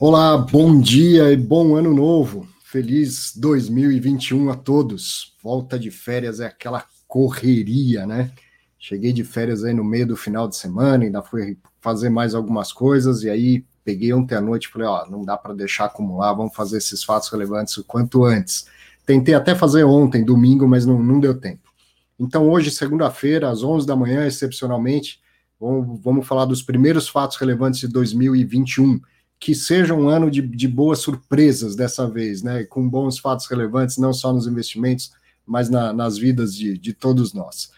Olá, bom dia e bom ano novo. Feliz 2021 a todos. Volta de férias é aquela correria, né? Cheguei de férias aí no meio do final de semana, ainda fui fazer mais algumas coisas e aí peguei ontem à noite e falei, ó, não dá para deixar acumular, vamos fazer esses fatos relevantes o quanto antes. Tentei até fazer ontem, domingo, mas não, não deu tempo. Então hoje, segunda-feira, às 11 da manhã, excepcionalmente, vamos, vamos falar dos primeiros fatos relevantes de 2021 que seja um ano de, de boas surpresas dessa vez, né? Com bons fatos relevantes, não só nos investimentos, mas na, nas vidas de, de todos nós.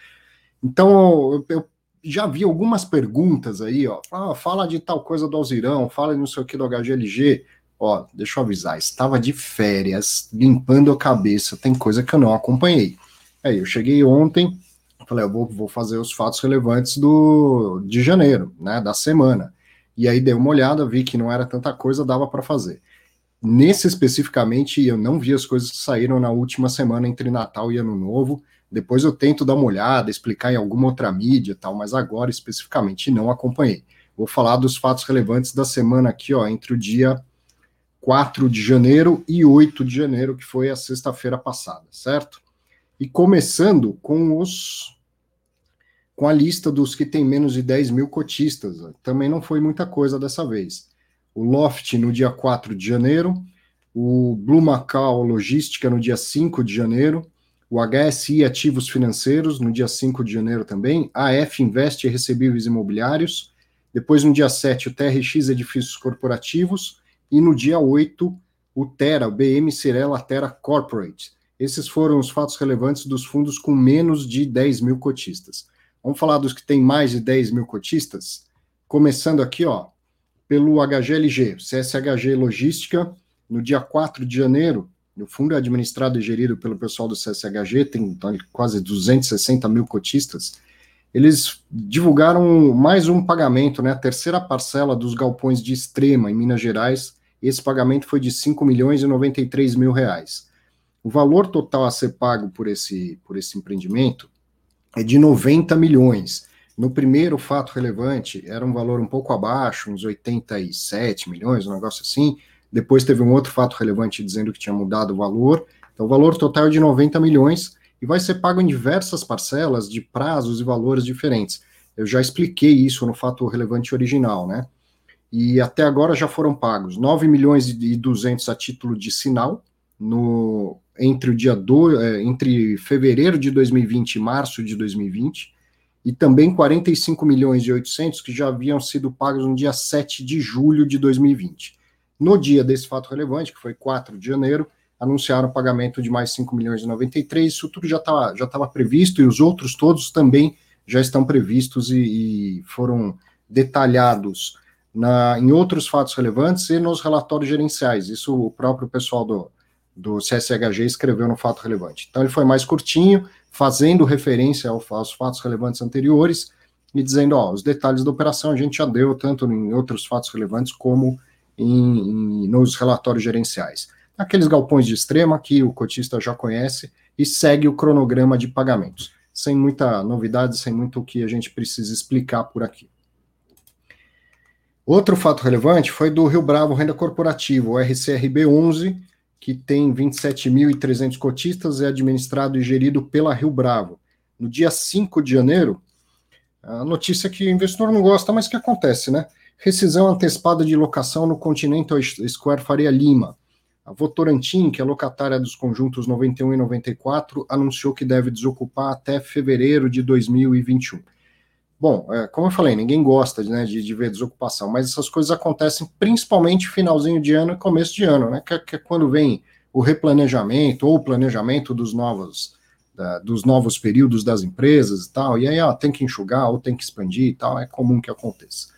Então, eu, eu, já vi algumas perguntas aí, ó. Ah, fala de tal coisa do Alzirão, fala de não sei o que do HGLG. Ó, deixa eu avisar, estava de férias, limpando a cabeça, tem coisa que eu não acompanhei. Aí, eu cheguei ontem, falei, eu vou, vou fazer os fatos relevantes do, de janeiro, né, da semana. E aí dei uma olhada, vi que não era tanta coisa, dava para fazer. Nesse especificamente, eu não vi as coisas que saíram na última semana entre Natal e Ano Novo. Depois eu tento dar uma olhada, explicar em alguma outra mídia tal, mas agora especificamente não acompanhei. Vou falar dos fatos relevantes da semana aqui, ó, entre o dia 4 de janeiro e 8 de janeiro, que foi a sexta-feira passada, certo? E começando com os com a lista dos que tem menos de 10 mil cotistas. Também não foi muita coisa dessa vez. O Loft no dia 4 de janeiro, o Blue Macau Logística no dia 5 de janeiro, o HSI Ativos Financeiros no dia 5 de janeiro também, a F Invest Recebíveis Imobiliários, depois no dia 7 o TRX Edifícios Corporativos e no dia 8 o Terra, o BM Cirela Terra Corporate. Esses foram os fatos relevantes dos fundos com menos de 10 mil cotistas. Vamos falar dos que têm mais de 10 mil cotistas? Começando aqui, ó, pelo HGLG, CSHG Logística, no dia 4 de janeiro, o fundo é administrado e gerido pelo pessoal do CSHG, tem então, quase 260 mil cotistas. Eles divulgaram mais um pagamento, né, a terceira parcela dos galpões de Extrema, em Minas Gerais. Esse pagamento foi de 5 milhões e 93 mil reais. O valor total a ser pago por esse, por esse empreendimento é de 90 milhões. No primeiro fato relevante, era um valor um pouco abaixo, uns 87 milhões, um negócio assim. Depois teve um outro fato relevante dizendo que tinha mudado o valor. Então, o valor total é de 90 milhões e vai ser pago em diversas parcelas de prazos e valores diferentes. Eu já expliquei isso no fato relevante original, né? E até agora já foram pagos 9 milhões e 200 a título de sinal, no, entre o dia do, é, entre fevereiro de 2020 e março de 2020, e também 45 milhões e 800 que já haviam sido pagos no dia 7 de julho de 2020. No dia desse fato relevante, que foi 4 de janeiro, anunciaram o pagamento de mais 5 milhões e 93, isso tudo já estava já tava previsto, e os outros todos também já estão previstos e, e foram detalhados na, em outros fatos relevantes e nos relatórios gerenciais. Isso o próprio pessoal do, do CSHG escreveu no fato relevante. Então ele foi mais curtinho, fazendo referência aos fatos relevantes anteriores e dizendo, ó, os detalhes da operação a gente já deu tanto em outros fatos relevantes como em, em, nos relatórios gerenciais. Aqueles galpões de extrema que o cotista já conhece e segue o cronograma de pagamentos, sem muita novidade, sem muito o que a gente precisa explicar por aqui. Outro fato relevante foi do Rio Bravo Renda Corporativa, o RCRB 11, que tem 27.300 cotistas, é administrado e gerido pela Rio Bravo. No dia 5 de janeiro, a notícia que o investidor não gosta, mas que acontece, né? Rescisão antecipada de locação no Continental Square Faria Lima. A Votorantim, que é locatária dos conjuntos 91 e 94, anunciou que deve desocupar até fevereiro de 2021. Bom, é, como eu falei, ninguém gosta né, de, de, ver desocupação, mas essas coisas acontecem principalmente finalzinho de ano e começo de ano, né? Que, que é quando vem o replanejamento ou o planejamento dos novos, da, dos novos períodos das empresas e tal, e aí ó, tem que enxugar ou tem que expandir e tal, é comum que aconteça.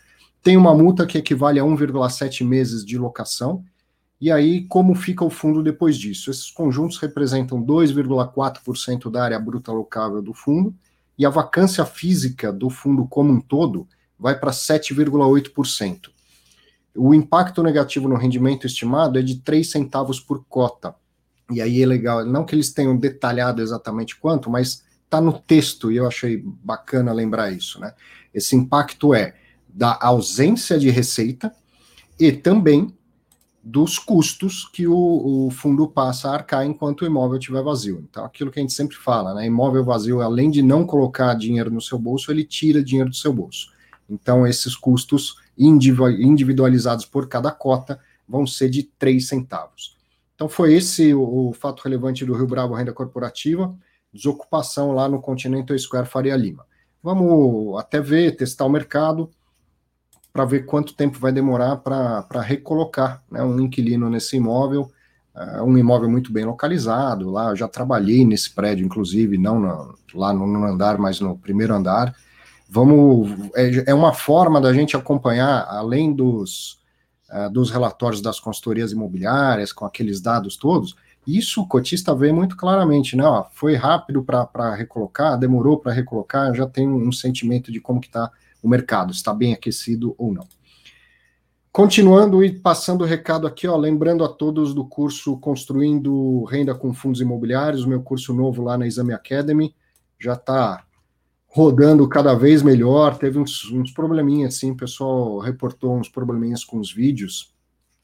Tem uma multa que equivale a 1,7 meses de locação, e aí como fica o fundo depois disso? Esses conjuntos representam 2,4% da área bruta locável do fundo, e a vacância física do fundo como um todo vai para 7,8%. O impacto negativo no rendimento estimado é de 3 centavos por cota. E aí é legal, não que eles tenham detalhado exatamente quanto, mas está no texto e eu achei bacana lembrar isso, né? Esse impacto é da ausência de receita e também dos custos que o, o, fundo passa a arcar enquanto o imóvel estiver vazio. Então, aquilo que a gente sempre fala, né? Imóvel vazio, além de não colocar dinheiro no seu bolso, ele tira dinheiro do seu bolso. Então, esses custos individualizados por cada cota vão ser de 3 centavos. Então, foi esse o, o fato relevante do Rio Bravo Renda Corporativa, desocupação lá no Continental Square Faria Lima. Vamos até ver, testar o mercado para ver quanto tempo vai demorar para recolocar né, um inquilino nesse imóvel. É um imóvel muito bem localizado. Lá eu já trabalhei nesse prédio, inclusive, não no, lá no, andar, mas no primeiro andar. Vamos, é, é uma forma da gente acompanhar, além dos, uh, dos relatórios das consultorias imobiliárias, com aqueles dados todos, isso o cotista vê muito claramente, né? Ó, foi rápido para recolocar, demorou para recolocar, já tem um sentimento de como que está o mercado, está bem aquecido ou não. Continuando e passando o recado aqui, ó, lembrando a todos do curso Construindo Renda com Fundos Imobiliários, meu curso novo lá na Exame Academy, já está rodando cada vez melhor. Teve uns, uns probleminhas, assim, o pessoal reportou uns probleminhas com os vídeos,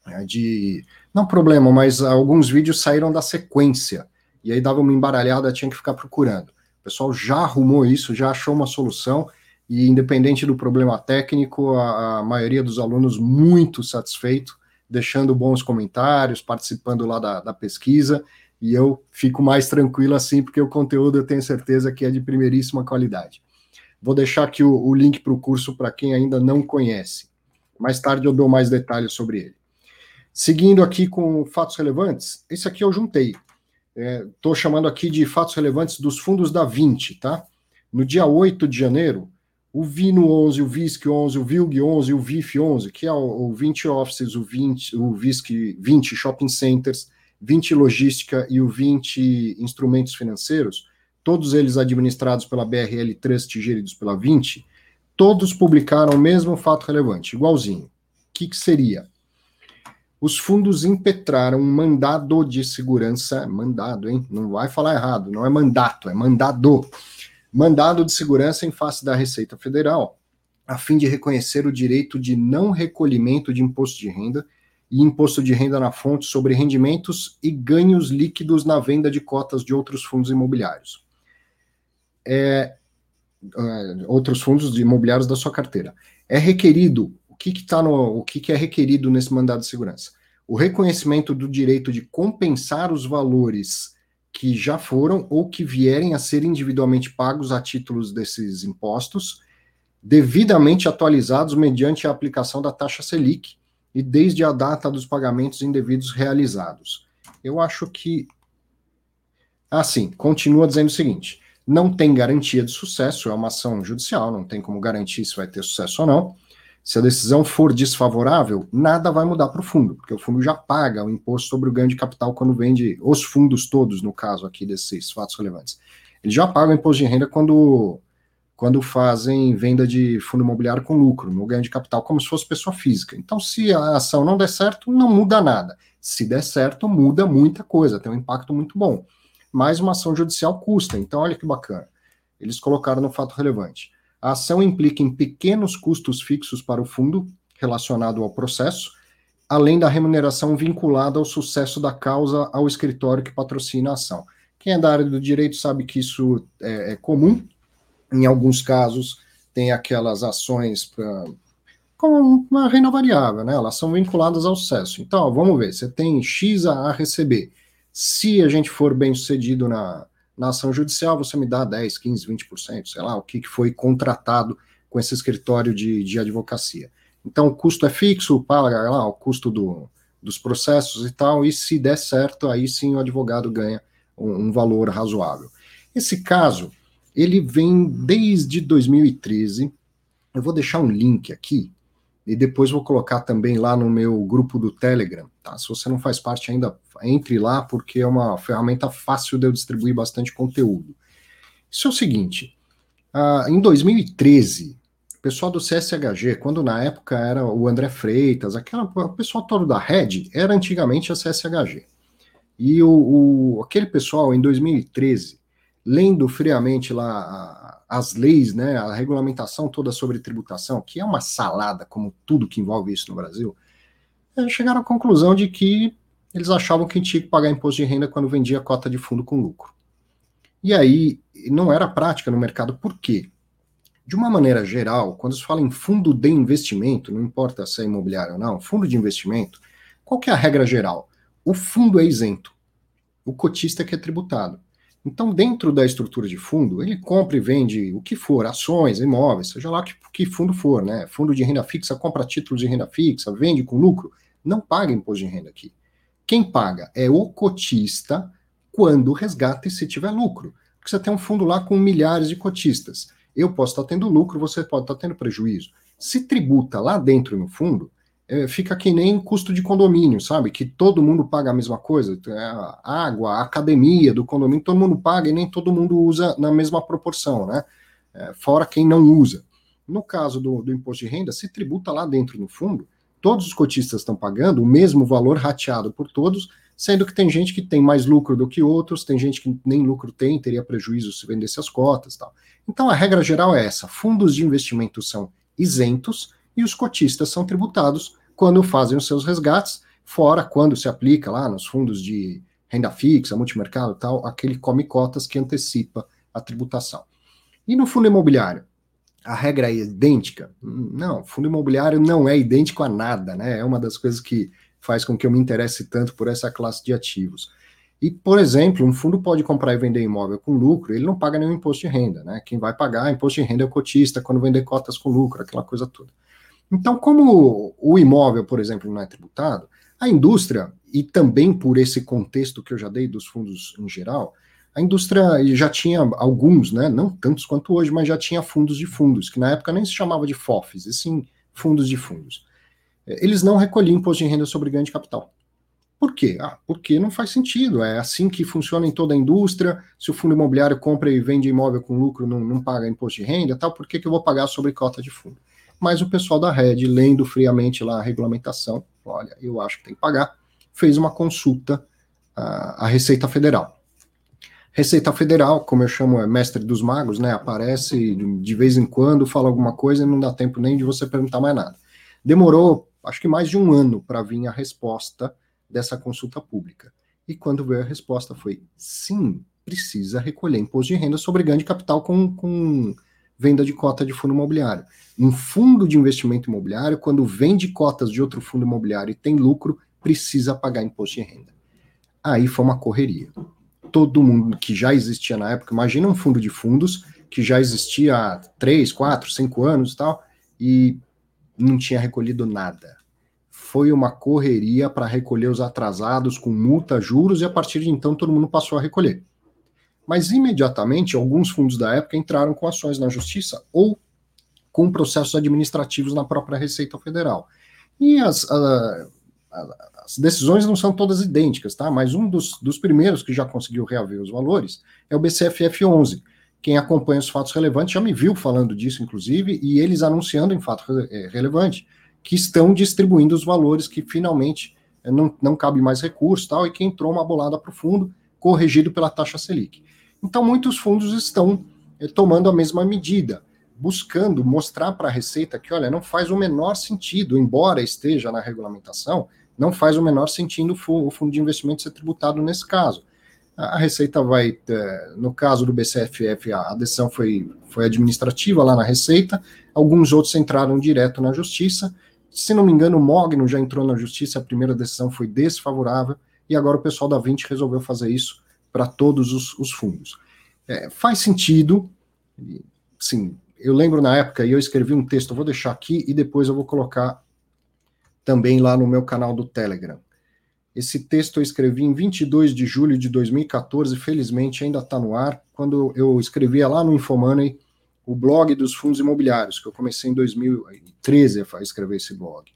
né, de. Não problema, mas alguns vídeos saíram da sequência, e aí dava uma embaralhada, tinha que ficar procurando. O pessoal já arrumou isso, já achou uma solução e independente do problema técnico, a, a maioria dos alunos muito satisfeito, deixando bons comentários, participando lá da, da pesquisa, e eu fico mais tranquilo assim, porque o conteúdo eu tenho certeza que é de primeiríssima qualidade. Vou deixar aqui o, o link para o curso para quem ainda não conhece. Mais tarde eu dou mais detalhes sobre ele. Seguindo aqui com fatos relevantes, esse aqui eu juntei. Estou é, chamando aqui de fatos relevantes dos fundos da 20, tá? No dia 8 de janeiro, o Vino 11, o VISC 11, o VILG 11 e o VIF 11, que é o, o 20 Offices, o, 20, o VISC 20 Shopping Centers, 20 Logística e o 20 Instrumentos Financeiros, todos eles administrados pela BRL Trust geridos pela 20, todos publicaram o mesmo fato relevante, igualzinho. O que, que seria? Os fundos impetraram um mandado de segurança, mandado, hein? Não vai falar errado, não é mandato, é mandado mandado de segurança em face da Receita Federal, a fim de reconhecer o direito de não recolhimento de imposto de renda e imposto de renda na fonte sobre rendimentos e ganhos líquidos na venda de cotas de outros fundos imobiliários. É, é outros fundos imobiliários da sua carteira. É requerido, o que, que, tá no, o que, que é requerido nesse mandado de segurança? O reconhecimento do direito de compensar os valores que já foram ou que vierem a ser individualmente pagos a títulos desses impostos, devidamente atualizados mediante a aplicação da taxa Selic e desde a data dos pagamentos indevidos realizados. Eu acho que. Assim, continua dizendo o seguinte: não tem garantia de sucesso, é uma ação judicial, não tem como garantir se vai ter sucesso ou não. Se a decisão for desfavorável, nada vai mudar para o fundo, porque o fundo já paga o imposto sobre o ganho de capital quando vende os fundos todos, no caso aqui desses fatos relevantes. Ele já paga o imposto de renda quando, quando fazem venda de fundo imobiliário com lucro, no ganho de capital, como se fosse pessoa física. Então, se a ação não der certo, não muda nada. Se der certo, muda muita coisa, tem um impacto muito bom. Mas uma ação judicial custa, então olha que bacana. Eles colocaram no fato relevante. A ação implica em pequenos custos fixos para o fundo relacionado ao processo, além da remuneração vinculada ao sucesso da causa ao escritório que patrocina a ação. Quem é da área do direito sabe que isso é, é comum. Em alguns casos, tem aquelas ações pra, com uma renda variável, né? Elas são vinculadas ao sucesso. Então, vamos ver, você tem X a receber. Se a gente for bem sucedido na, na ação judicial você me dá 10, 15, 20%, sei lá, o que, foi contratado com esse escritório de, de advocacia. Então, o custo é fixo, paga lá o custo do, dos processos e tal, e se der certo, aí sim o advogado ganha um, um valor razoável. Esse caso, ele vem desde 2013, eu vou deixar um link aqui, e depois vou colocar também lá no meu grupo do Telegram, tá? Se você não faz parte ainda, entre lá, porque é uma ferramenta fácil de eu distribuir bastante conteúdo. Isso é o seguinte, uh, em 2013, o pessoal do CSHG, quando na época era o André Freitas, aquela, o pessoal todo da Red, era antigamente a CSHG. E o, o, aquele pessoal, em 2013, lendo friamente lá as leis, né, a regulamentação toda sobre tributação, que é uma salada, como tudo que envolve isso no Brasil, chegaram à conclusão de que eles achavam que tinha que pagar imposto de renda quando vendia cota de fundo com lucro. E aí, não era prática no mercado, por quê? De uma maneira geral, quando se fala em fundo de investimento, não importa se é imobiliário ou não, fundo de investimento, qual é a regra geral? O fundo é isento, o cotista é que é tributado. Então, dentro da estrutura de fundo, ele compra e vende o que for, ações, imóveis, seja lá que, que fundo for, né? Fundo de renda fixa, compra títulos de renda fixa, vende com lucro, não paga imposto de renda aqui. Quem paga é o cotista quando resgata e se tiver lucro. Porque você tem um fundo lá com milhares de cotistas. Eu posso estar tendo lucro, você pode estar tendo prejuízo. Se tributa lá dentro no fundo, é, fica que nem custo de condomínio, sabe? Que todo mundo paga a mesma coisa. É a água, a academia do condomínio, todo mundo paga e nem todo mundo usa na mesma proporção, né? É, fora quem não usa. No caso do, do imposto de renda, se tributa lá dentro no fundo, todos os cotistas estão pagando o mesmo valor rateado por todos, sendo que tem gente que tem mais lucro do que outros, tem gente que nem lucro tem, teria prejuízo se vendesse as cotas tal. Então a regra geral é essa: fundos de investimento são isentos e os cotistas são tributados quando fazem os seus resgates, fora quando se aplica lá nos fundos de renda fixa, multimercado tal, aquele come cotas que antecipa a tributação. E no fundo imobiliário? A regra é idêntica? Não, fundo imobiliário não é idêntico a nada, né? É uma das coisas que faz com que eu me interesse tanto por essa classe de ativos. E, por exemplo, um fundo pode comprar e vender imóvel com lucro, ele não paga nenhum imposto de renda, né? Quem vai pagar imposto de renda é o cotista quando vender cotas com lucro, aquela coisa toda. Então, como o imóvel, por exemplo, não é tributado, a indústria, e também por esse contexto que eu já dei dos fundos em geral, a indústria já tinha alguns, né, não tantos quanto hoje, mas já tinha fundos de fundos, que na época nem se chamava de FOFs, e sim fundos de fundos. É, eles não recolhiam imposto de renda sobre ganho de capital. Por quê? Ah, porque não faz sentido, é assim que funciona em toda a indústria, se o fundo imobiliário compra e vende imóvel com lucro, não, não paga imposto de renda, tal, por que, que eu vou pagar sobre cota de fundo? Mas o pessoal da Red, lendo friamente lá a regulamentação, olha, eu acho que tem que pagar, fez uma consulta à, à Receita Federal. Receita Federal, como eu chamo, é mestre dos magos, né? Aparece de vez em quando, fala alguma coisa e não dá tempo nem de você perguntar mais nada. Demorou, acho que mais de um ano para vir a resposta dessa consulta pública. E quando veio a resposta foi sim, precisa recolher imposto de renda sobre ganho de capital com, com venda de cota de fundo imobiliário. Um fundo de investimento imobiliário, quando vende cotas de outro fundo imobiliário e tem lucro, precisa pagar imposto de renda. Aí foi uma correria todo mundo que já existia na época. Imagina um fundo de fundos que já existia há 3, 4, 5 anos e tal, e não tinha recolhido nada. Foi uma correria para recolher os atrasados com multa, juros, e a partir de então todo mundo passou a recolher. Mas imediatamente alguns fundos da época entraram com ações na justiça ou com processos administrativos na própria Receita Federal. E as, a, as decisões não são todas idênticas, tá? Mas um dos, dos primeiros que já conseguiu reaver os valores é o BCFF 11. Quem acompanha os fatos relevantes já me viu falando disso, inclusive, e eles anunciando em fato é, relevante que estão distribuindo os valores que finalmente é, não, não cabe mais recurso tal, e que entrou uma bolada para o fundo, corrigido pela taxa Selic. Então, muitos fundos estão tomando a mesma medida, buscando mostrar para a Receita que, olha, não faz o menor sentido, embora esteja na regulamentação, não faz o menor sentido o fundo de investimento ser tributado nesse caso. A Receita vai, é, no caso do BCFF, a decisão foi, foi administrativa lá na Receita, alguns outros entraram direto na Justiça. Se não me engano, o Mogno já entrou na Justiça, a primeira decisão foi desfavorável, e agora o pessoal da 20 resolveu fazer isso para todos os, os fundos. É, faz sentido, sim, eu lembro na época, e eu escrevi um texto, vou deixar aqui e depois eu vou colocar também lá no meu canal do Telegram. Esse texto eu escrevi em 22 de julho de 2014, felizmente ainda está no ar, quando eu escrevia lá no Infomoney o blog dos fundos imobiliários, que eu comecei em 2013 a escrever esse blog.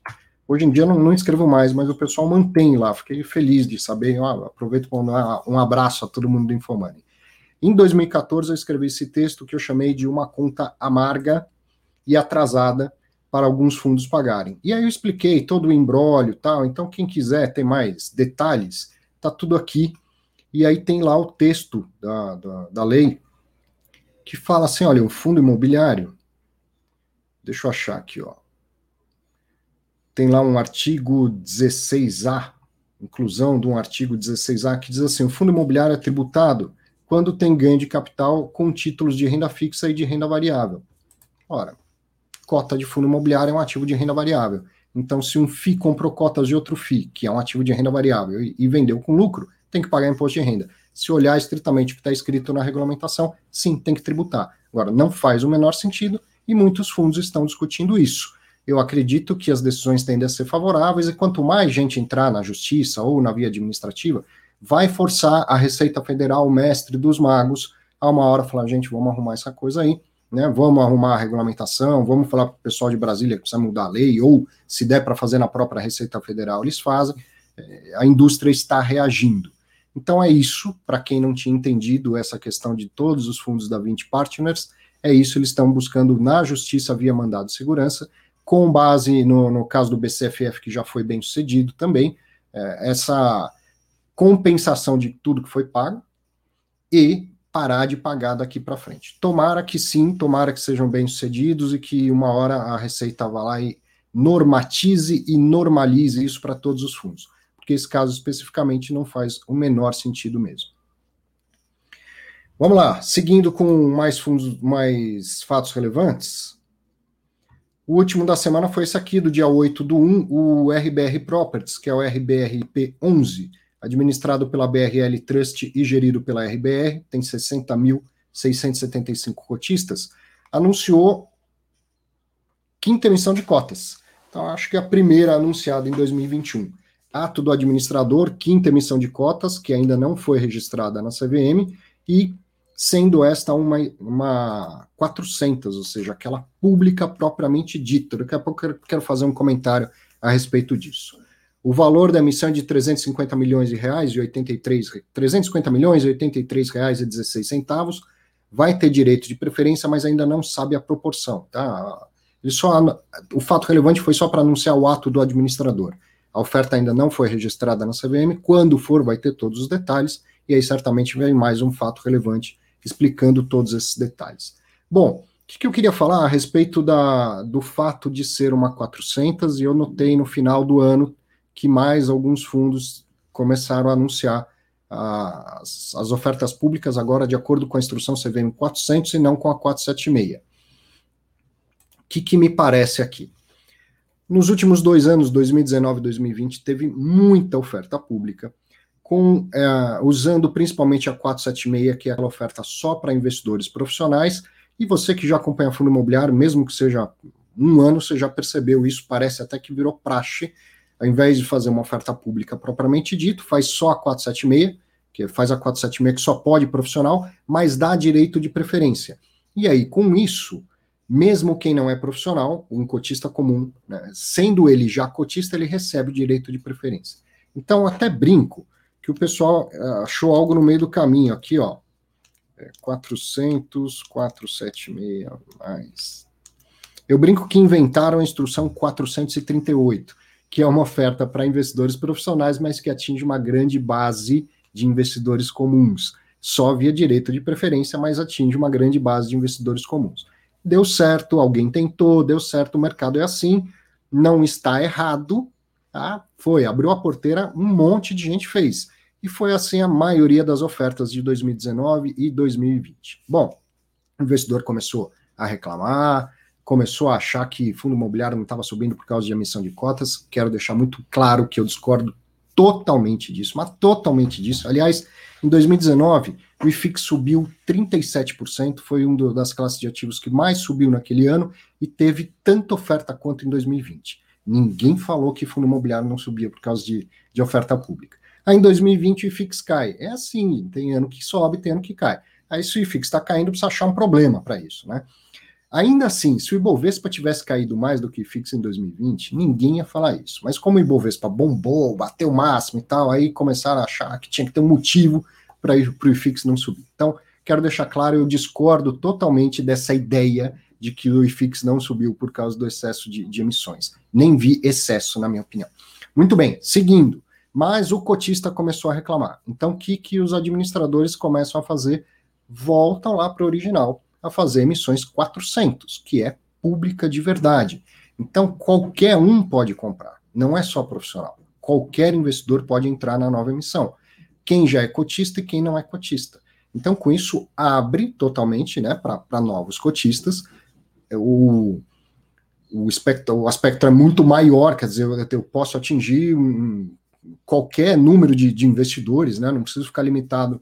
Hoje em dia eu não, não escrevo mais, mas o pessoal mantém lá, fiquei feliz de saber, ó, aproveito para dar um abraço a todo mundo do Infomoney. Em 2014 eu escrevi esse texto que eu chamei de uma conta amarga e atrasada para alguns fundos pagarem. E aí eu expliquei todo o embrólio tal, então quem quiser ter mais detalhes, tá tudo aqui. E aí tem lá o texto da, da, da lei que fala assim, olha, o fundo imobiliário, deixa eu achar aqui, ó. tem lá um artigo 16A, inclusão de um artigo 16A, que diz assim: o fundo imobiliário é tributado quando tem ganho de capital com títulos de renda fixa e de renda variável. Ora, cota de fundo imobiliário é um ativo de renda variável. Então, se um FI comprou cotas de outro FI, que é um ativo de renda variável, e, e vendeu com lucro, tem que pagar imposto de renda. Se olhar estritamente o que está escrito na regulamentação, sim, tem que tributar. Agora, não faz o menor sentido e muitos fundos estão discutindo isso. Eu acredito que as decisões tendem a ser favoráveis e quanto mais gente entrar na justiça ou na via administrativa, vai forçar a Receita Federal, o mestre dos magos, a uma hora falar, gente, vamos arrumar essa coisa aí, né? Vamos arrumar a regulamentação, vamos falar para o pessoal de Brasília que precisa mudar a lei, ou se der para fazer na própria Receita Federal, eles fazem. É, a indústria está reagindo. Então é isso, para quem não tinha entendido essa questão de todos os fundos da 20 Partners, é isso, eles estão buscando na justiça via mandado de segurança, com base no, no caso do BCFF, que já foi bem sucedido também, é, essa compensação de tudo que foi pago e parar de pagar daqui para frente. Tomara que sim, tomara que sejam bem sucedidos e que uma hora a Receita vá lá e normatize e normalize isso para todos os fundos porque esse caso especificamente não faz o menor sentido mesmo. Vamos lá, seguindo com mais fundos, mais fatos relevantes. O último da semana foi esse aqui, do dia 8 do 1, o RBR Properties, que é o RBRP 11, administrado pela BRL Trust e gerido pela RBR, tem 60.675 cotistas, anunciou quinta emissão de cotas. Então, acho que é a primeira anunciada em 2021 ato do administrador, quinta emissão de cotas, que ainda não foi registrada na CVM, e sendo esta uma, uma 400, ou seja, aquela pública propriamente dita. Daqui a pouco eu quero fazer um comentário a respeito disso. O valor da emissão é de 350 milhões de reais e 83 350 milhões e 83 reais e 16 centavos. Vai ter direito de preferência, mas ainda não sabe a proporção, tá? Ele só o fato relevante foi só para anunciar o ato do administrador. A oferta ainda não foi registrada na CVM. Quando for, vai ter todos os detalhes. E aí, certamente, vem mais um fato relevante explicando todos esses detalhes. Bom, o que, eu queria falar a respeito da, do fato de ser uma 400? E eu notei no final do ano que mais alguns fundos começaram a anunciar as, as ofertas públicas agora de acordo com a instrução CVM 400 e não com a 476. O que, que me parece aqui? Nos últimos dois anos, 2019 e 2020, teve muita oferta pública, com é, usando principalmente a 476, que é aquela oferta só para investidores profissionais. E você que já acompanha fundo imobiliário, mesmo que seja um ano, você já percebeu isso, parece até que virou praxe. Ao invés de fazer uma oferta pública propriamente dito, faz só a 476, que faz a 476 que só pode profissional, mas dá direito de preferência. E aí, com isso, mesmo quem não é profissional, um cotista comum, né, sendo ele já cotista, ele recebe o direito de preferência. Então, até brinco que o pessoal uh, achou algo no meio do caminho aqui, ó. É 400, 476 mais. Eu brinco que inventaram a instrução 438, que é uma oferta para investidores profissionais, mas que atinge uma grande base de investidores comuns. Só via direito de preferência, mas atinge uma grande base de investidores comuns deu certo, alguém tentou, deu certo, o mercado é assim, não está errado, tá? Foi, abriu a porteira, um monte de gente fez. E foi assim a maioria das ofertas de 2019 e 2020. Bom, o investidor começou a reclamar, começou a achar que fundo imobiliário não estava subindo por causa de emissão de cotas. Quero deixar muito claro que eu discordo totalmente disso, mas totalmente disso. Aliás, em 2019, o IFIX subiu 37%, foi um das classes de ativos que mais subiu naquele ano e teve tanta oferta quanto em 2020. Ninguém falou que fundo imobiliário não subia por causa de, de oferta pública. Aí em 2020 o IFIX cai. É assim, tem ano que sobe, tem ano que cai. Aí se o IFIX está caindo, precisa achar um problema para isso, né? Ainda assim, se o Ibovespa tivesse caído mais do que IFIX em 2020, ninguém ia falar isso. Mas como o Ibovespa bombou, bateu o máximo e tal, aí começaram a achar que tinha que ter um motivo para o IFIX não subir. Então, quero deixar claro, eu discordo totalmente dessa ideia de que o IFIX não subiu por causa do excesso de, de emissões. Nem vi excesso, na minha opinião. Muito bem, seguindo. Mas o cotista começou a reclamar. Então, o que, que os administradores começam a fazer? Voltam lá para o original a fazer emissões 400, que é pública de verdade. Então, qualquer um pode comprar, não é só profissional. Qualquer investidor pode entrar na nova emissão. Quem já é cotista e quem não é cotista. Então, com isso, abre totalmente né, para novos cotistas. O, o, espectro, o aspecto é muito maior, quer dizer, eu, eu posso atingir um, qualquer número de, de investidores, né, não preciso ficar limitado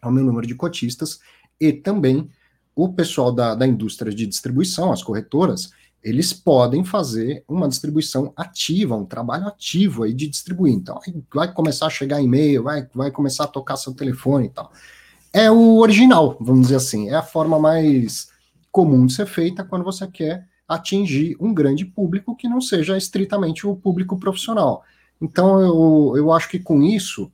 ao meu número de cotistas, e também o pessoal da, da indústria de distribuição, as corretoras, eles podem fazer uma distribuição ativa, um trabalho ativo aí de distribuir. Então, vai começar a chegar e-mail, vai, vai começar a tocar seu telefone e tal é o original, vamos dizer assim. É a forma mais comum de ser feita quando você quer atingir um grande público que não seja estritamente o público profissional. Então, eu, eu acho que com isso,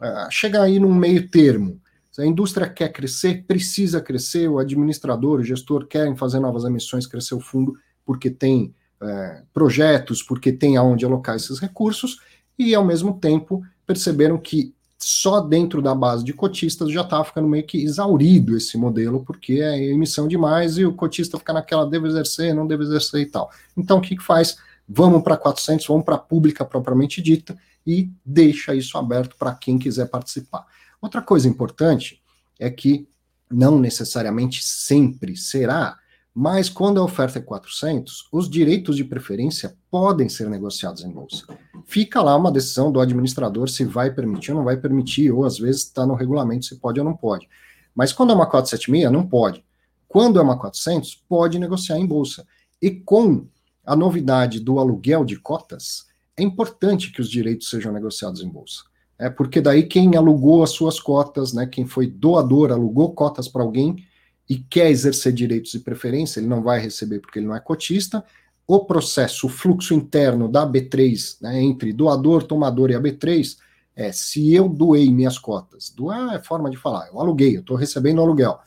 uh, chega aí num meio termo. Se a indústria quer crescer, precisa crescer, o administrador, o gestor querem fazer novas emissões, crescer o fundo, porque tem uh, projetos, porque tem aonde alocar esses recursos, e ao mesmo tempo perceberam que só dentro da base de cotistas já estava ficando meio que exaurido esse modelo, porque é emissão demais e o cotista fica naquela, deve exercer, não deve exercer e tal. Então, o que, que faz? Vamos para 400, vamos para a pública propriamente dita e deixa isso aberto para quem quiser participar. Outra coisa importante é que não necessariamente sempre será mas quando a oferta é 400, os direitos de preferência podem ser negociados em bolsa. Fica lá uma decisão do administrador se vai permitir ou não vai permitir, ou às vezes está no regulamento se pode ou não pode. Mas quando é uma 476, não pode. Quando é uma 400, pode negociar em bolsa. E com a novidade do aluguel de cotas, é importante que os direitos sejam negociados em bolsa. É porque daí quem alugou as suas cotas, né, quem foi doador, alugou cotas para alguém, e quer exercer direitos de preferência, ele não vai receber porque ele não é cotista. O processo, o fluxo interno da B3, né, entre doador, tomador e a B3, é se eu doei minhas cotas, doar é forma de falar, eu aluguei, eu estou recebendo aluguel,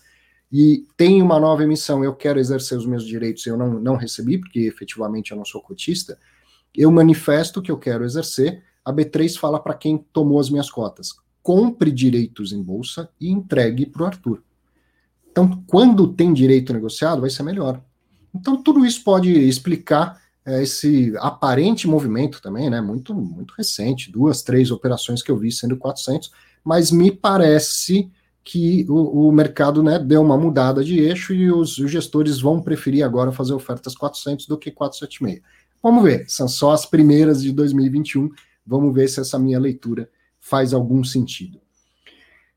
e tem uma nova emissão, eu quero exercer os meus direitos, eu não, não recebi, porque efetivamente eu não sou cotista, eu manifesto que eu quero exercer, a B3 fala para quem tomou as minhas cotas, compre direitos em bolsa e entregue para o Arthur. Então, quando tem direito negociado, vai ser melhor. Então, tudo isso pode explicar é, esse aparente movimento também, né? Muito, muito recente, duas, três operações que eu vi sendo 400, mas me parece que o, o mercado né, deu uma mudada de eixo e os, os, gestores vão preferir agora fazer ofertas 400 do que 476. Vamos ver, são só as primeiras de 2021, vamos ver se essa minha leitura faz algum sentido.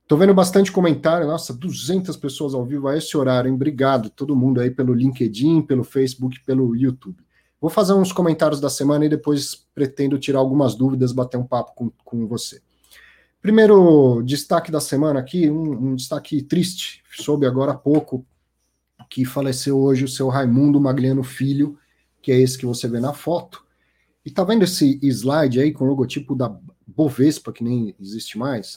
Tô vendo bastante comentário, nossa, 200 pessoas ao vivo a esse horário, hein? Obrigado todo mundo aí pelo LinkedIn, pelo Facebook, pelo YouTube. Vou fazer uns comentários da semana e depois pretendo tirar algumas dúvidas, bater um papo com, com você. Primeiro destaque da semana aqui, um, um destaque triste. Soube agora há pouco que faleceu hoje o seu Raimundo Magliano Filho, que é esse que você vê na foto. E tá vendo esse slide aí com o logotipo da Bovespa, que nem existe mais?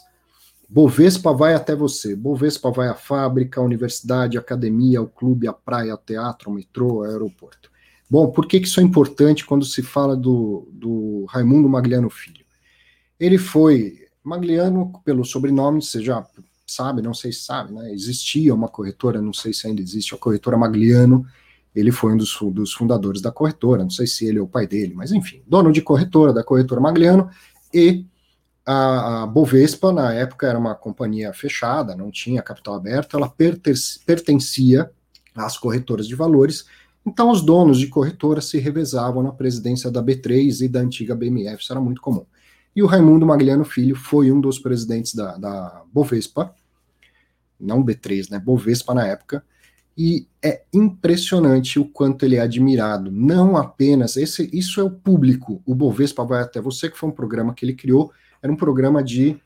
Bovespa vai até você. Bovespa vai à fábrica, à universidade, à academia, ao clube, à praia, ao teatro, ao metrô, ao aeroporto. Bom, por que, que isso é importante quando se fala do, do Raimundo Magliano Filho? Ele foi Magliano, pelo sobrenome, você já sabe, não sei se sabe, né? Existia uma corretora, não sei se ainda existe, a corretora Magliano. Ele foi um dos, dos fundadores da corretora, não sei se ele é o pai dele, mas enfim, dono de corretora da corretora Magliano e a, Bovespa, na época, era uma companhia fechada, não tinha capital aberto, ela pertencia às corretoras de valores, então os donos de corretoras se revezavam na presidência da B3 e da antiga BMF, isso era muito comum. E o Raimundo Magliano Filho foi um dos presidentes da, da Bovespa, não B3, né, Bovespa na época, e é impressionante o quanto ele é admirado. Não apenas, esse, isso é o público, o Bovespa vai até você, que foi um programa que ele criou era um programa de,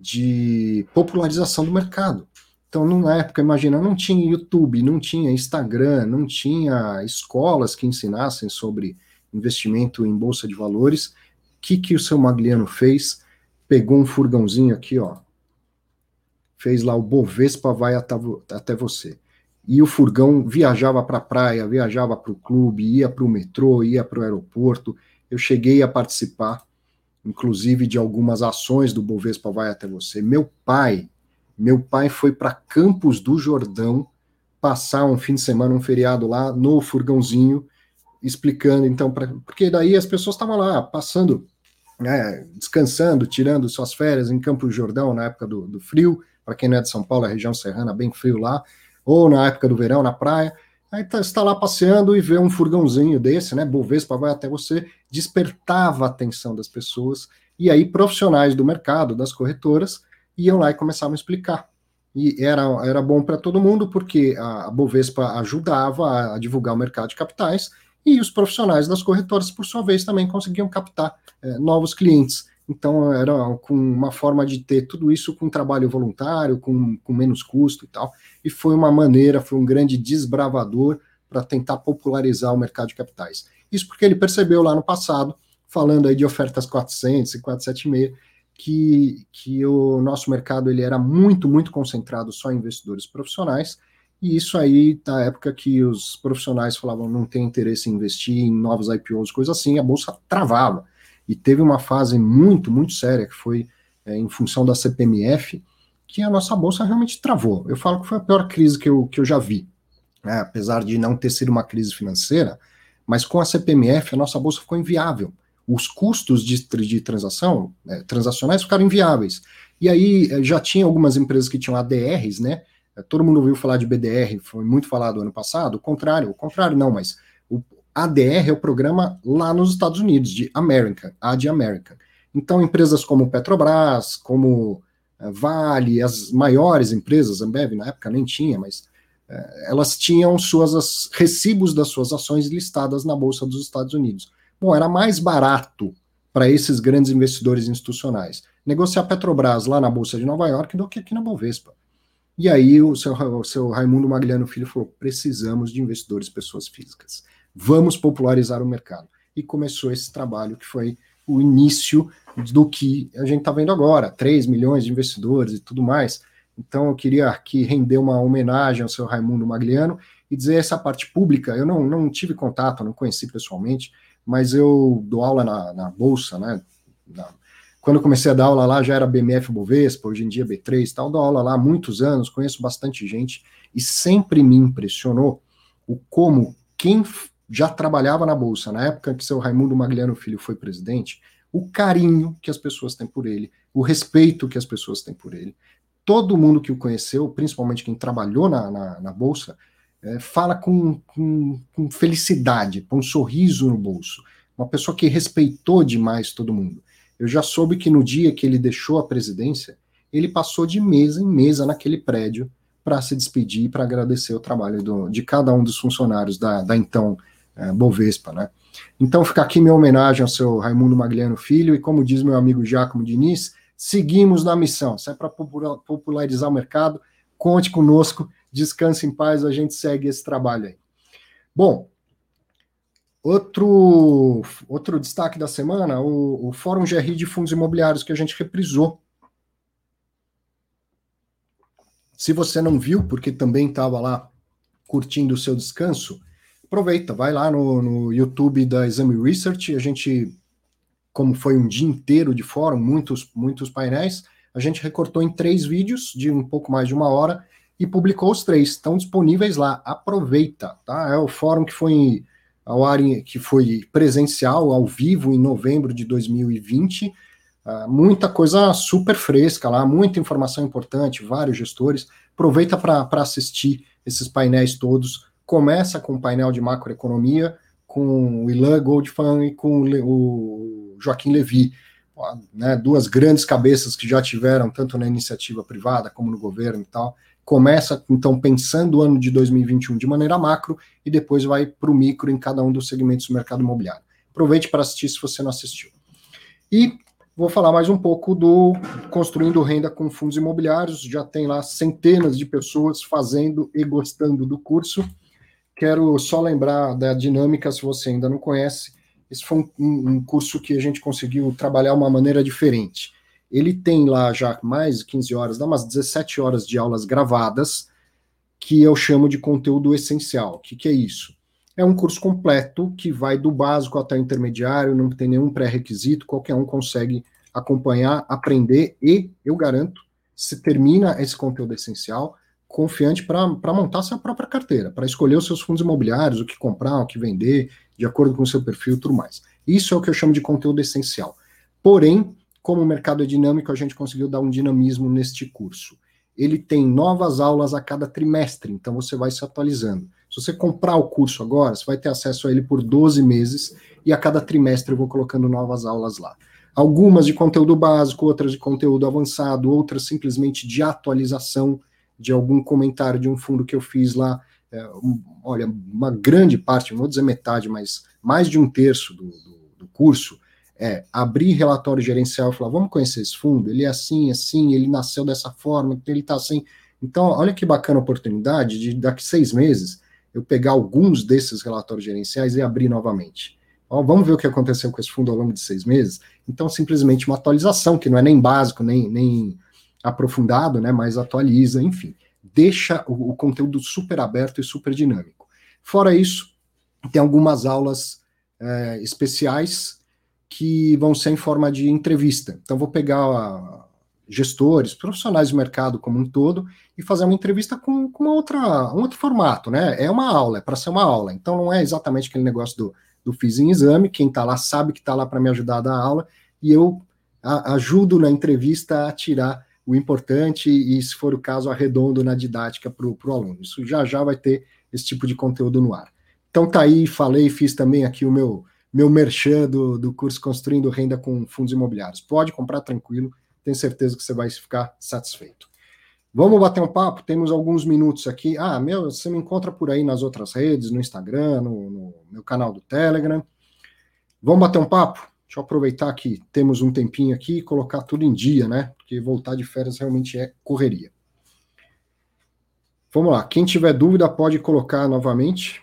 de popularização do mercado. Então, na época, imagina, não tinha YouTube, não tinha Instagram, não tinha escolas que ensinassem sobre investimento em bolsa de valores. O que, que o seu Magliano fez? Pegou um furgãozinho aqui, ó, fez lá o Bovespa vai até, até você. E o furgão viajava para a praia, viajava para o clube, ia para o metrô, ia para o aeroporto. Eu cheguei a participar inclusive de algumas ações do Bovespa vai até você. Meu pai, meu pai foi para Campos do Jordão passar um fim de semana, um feriado lá no furgãozinho explicando, então, pra, porque daí as pessoas estavam lá passando, né, descansando, tirando suas férias em Campo Jordão na época do, do frio, para quem não é de São Paulo, a região serrana, bem frio lá, ou na época do verão, na praia. Aí tá, está lá passeando e vê um furgãozinho desse, né? Bovespa vai até você, despertava a atenção das pessoas, e aí profissionais do mercado, das corretoras, iam lá e começavam a explicar. E era, era bom para todo mundo, porque a, a Bovespa ajudava a, a divulgar o mercado de capitais, e os profissionais das corretoras, por sua vez, também conseguiam captar é, novos clientes. Então, era com uma forma de ter tudo isso com trabalho voluntário, com, com menos custo e tal. E foi uma maneira, foi um grande desbravador para tentar popularizar o mercado de capitais. Isso porque ele percebeu lá no passado, falando aí de ofertas 400 e 476, que, que o nosso mercado ele era muito, muito concentrado só em investidores profissionais, e isso aí, na época que os profissionais falavam não tem interesse em investir em novos IPOs, coisa assim, a bolsa travava. E teve uma fase muito, muito séria, que foi é, em função da CPMF, que a nossa bolsa realmente travou. Eu falo que foi a pior crise que eu, que eu já vi. Né? Apesar de não ter sido uma crise financeira, mas com a CPMF a nossa bolsa ficou inviável. Os custos de, de transação, né, transacionais ficaram inviáveis. E aí é, já tinha algumas empresas que tinham ADRs, né? Todo mundo ouviu falar de BDR, foi muito falado ano passado. O contrário, o contrário não, mas ADR é o programa lá nos Estados Unidos, de American, A de American. Então, empresas como Petrobras, como uh, Vale, as maiores empresas, Ambev na época nem tinha, mas uh, elas tinham suas as, recibos das suas ações listadas na Bolsa dos Estados Unidos. Bom, era mais barato para esses grandes investidores institucionais negociar Petrobras lá na Bolsa de Nova York do que aqui na Bovespa. E aí o seu, o seu Raimundo Magliano Filho falou: precisamos de investidores pessoas físicas vamos popularizar o mercado. E começou esse trabalho que foi o início do que a gente está vendo agora, 3 milhões de investidores e tudo mais. Então eu queria aqui render uma homenagem ao seu Raimundo Magliano e dizer essa parte pública, eu não, não tive contato, não conheci pessoalmente, mas eu dou aula na, na Bolsa, né? Na, quando eu comecei a dar aula lá, já era BMF Bovespa, hoje em dia B3 e tal, dou aula lá há muitos anos, conheço bastante gente, e sempre me impressionou o como quem já trabalhava na Bolsa, na época que seu Raimundo Magliano Filho foi presidente, o carinho que as pessoas têm por ele, o respeito que as pessoas têm por ele. Todo mundo que o conheceu, principalmente quem trabalhou na, na, na Bolsa, é, fala com, com, com felicidade, com um sorriso no bolso. Uma pessoa que respeitou demais todo mundo. Eu já soube que no dia que ele deixou a presidência, ele passou de mesa em mesa naquele prédio para se despedir, para agradecer o trabalho do, de cada um dos funcionários da, da então é, Bovespa, né? Então fica aqui minha homenagem ao seu Raimundo Magliano Filho, e como diz meu amigo Giacomo Diniz, seguimos na missão. Se é para popularizar o mercado, conte conosco, descanse em paz, a gente segue esse trabalho aí. Bom, outro, outro destaque da semana, o, o Fórum GRI de Fundos Imobiliários, que a gente reprisou. Se você não viu, porque também estava lá curtindo o seu descanso, aproveita, vai lá no, no YouTube da Exame Research, a gente, como foi um dia inteiro de fórum, muitos, muitos painéis, a gente recortou em três vídeos de um pouco mais de uma hora e publicou os três, estão disponíveis lá, aproveita, tá? É o fórum que foi ao ar, que foi presencial, ao vivo, em novembro de 2020, uh, ah, muita coisa super fresca lá, muita informação importante, vários gestores, aproveita para assistir esses painéis todos, começa com o painel de macroeconomia, com o Ilan Goldfan e com o Joaquim Levy, né, duas grandes cabeças que já tiveram tanto na iniciativa privada como no governo e tal. Começa, então, pensando o ano de 2021 de maneira macro e depois vai para o micro em cada um dos segmentos do mercado imobiliário. Aproveite para assistir se você não assistiu. E vou falar mais um pouco do Construindo Renda com Fundos Imobiliários. Já tem lá centenas de pessoas fazendo e gostando do curso. Quero só lembrar da dinâmica, se você ainda não conhece. Esse foi um, um curso que a gente conseguiu trabalhar uma maneira diferente. Ele tem lá já mais de 15 horas, dá umas 17 horas de aulas gravadas, que eu chamo de conteúdo essencial. O que, que é isso? É um curso completo que vai do básico até o intermediário, não tem nenhum pré-requisito, qualquer um consegue acompanhar, aprender e, eu garanto, se termina esse conteúdo essencial, confiante para montar sua própria carteira, para escolher os seus fundos imobiliários, o que comprar, o que vender, de acordo com o seu perfil e tudo mais. Isso é o que eu chamo de conteúdo essencial. Porém, como o mercado é dinâmico, a gente conseguiu dar um dinamismo neste curso. Ele tem novas aulas a cada trimestre, então você vai se atualizando. Se você comprar o curso agora, você vai ter acesso a ele por 12 meses e a cada trimestre eu vou colocando novas aulas lá. Algumas de conteúdo básico, outras de conteúdo avançado, outras simplesmente de atualização de algum comentário de um fundo que eu fiz lá. É, um, olha, uma grande parte, não vou dizer metade, mas mais de um terço do, do, do curso é abrir relatório gerencial e falar: vamos conhecer esse fundo, ele é assim, assim, ele nasceu dessa forma, ele está assim. Então, olha que bacana oportunidade de daqui seis meses eu pegar alguns desses relatórios gerenciais e abrir novamente. Ó, vamos ver o que aconteceu com esse fundo ao longo de seis meses. Então, simplesmente uma atualização, que não é nem básico, nem, nem aprofundado, né, mas atualiza, enfim. Deixa o, o conteúdo super aberto e super dinâmico. Fora isso, tem algumas aulas é, especiais que vão ser em forma de entrevista. Então, vou pegar gestores, profissionais do mercado como um todo, e fazer uma entrevista com, com uma outra, um outro formato, né? É uma aula, é para ser uma aula. Então, não é exatamente aquele negócio do, do fiz em exame, quem está lá sabe que está lá para me ajudar a dar aula, e eu a, ajudo na entrevista a tirar o importante e, se for o caso, arredondo na didática para o aluno. Isso já já vai ter esse tipo de conteúdo no ar. Então tá aí, falei, fiz também aqui o meu meu merchan do, do curso Construindo Renda com Fundos Imobiliários. Pode comprar tranquilo, tenho certeza que você vai ficar satisfeito. Vamos bater um papo? Temos alguns minutos aqui. Ah, meu, você me encontra por aí nas outras redes, no Instagram, no, no meu canal do Telegram. Vamos bater um papo? Deixa eu aproveitar que temos um tempinho aqui e colocar tudo em dia, né? Porque voltar de férias realmente é correria. Vamos lá. Quem tiver dúvida pode colocar novamente.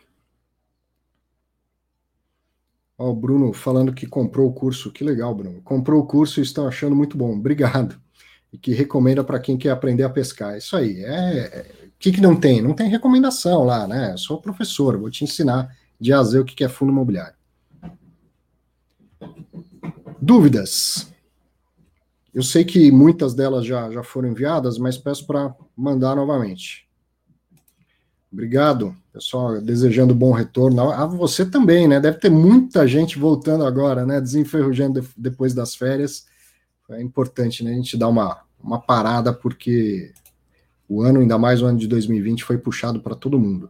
Ó, o Bruno falando que comprou o curso. Que legal, Bruno. Comprou o curso e estão achando muito bom. Obrigado. E que recomenda para quem quer aprender a pescar. Isso aí. É, é... O que, que não tem? Não tem recomendação lá, né? Eu sou professor, vou te ensinar de a Z o que é fundo imobiliário. Dúvidas? Eu sei que muitas delas já, já foram enviadas, mas peço para mandar novamente. Obrigado, pessoal, desejando bom retorno. A você também, né? Deve ter muita gente voltando agora, né? Desenferrujando depois das férias. É importante, né? A gente dar uma, uma parada, porque o ano, ainda mais o ano de 2020, foi puxado para todo mundo.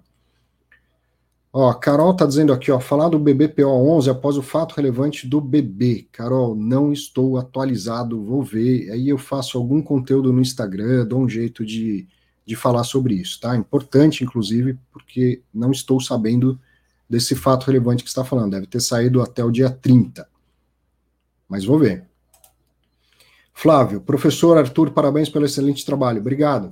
Ó, Carol tá dizendo aqui, ó, falar do BBPO 11 após o fato relevante do bebê. Carol, não estou atualizado, vou ver. Aí eu faço algum conteúdo no Instagram, dou um jeito de, de falar sobre isso, tá? Importante, inclusive, porque não estou sabendo desse fato relevante que está falando. Deve ter saído até o dia 30. Mas vou ver. Flávio, professor Arthur, parabéns pelo excelente trabalho. Obrigado.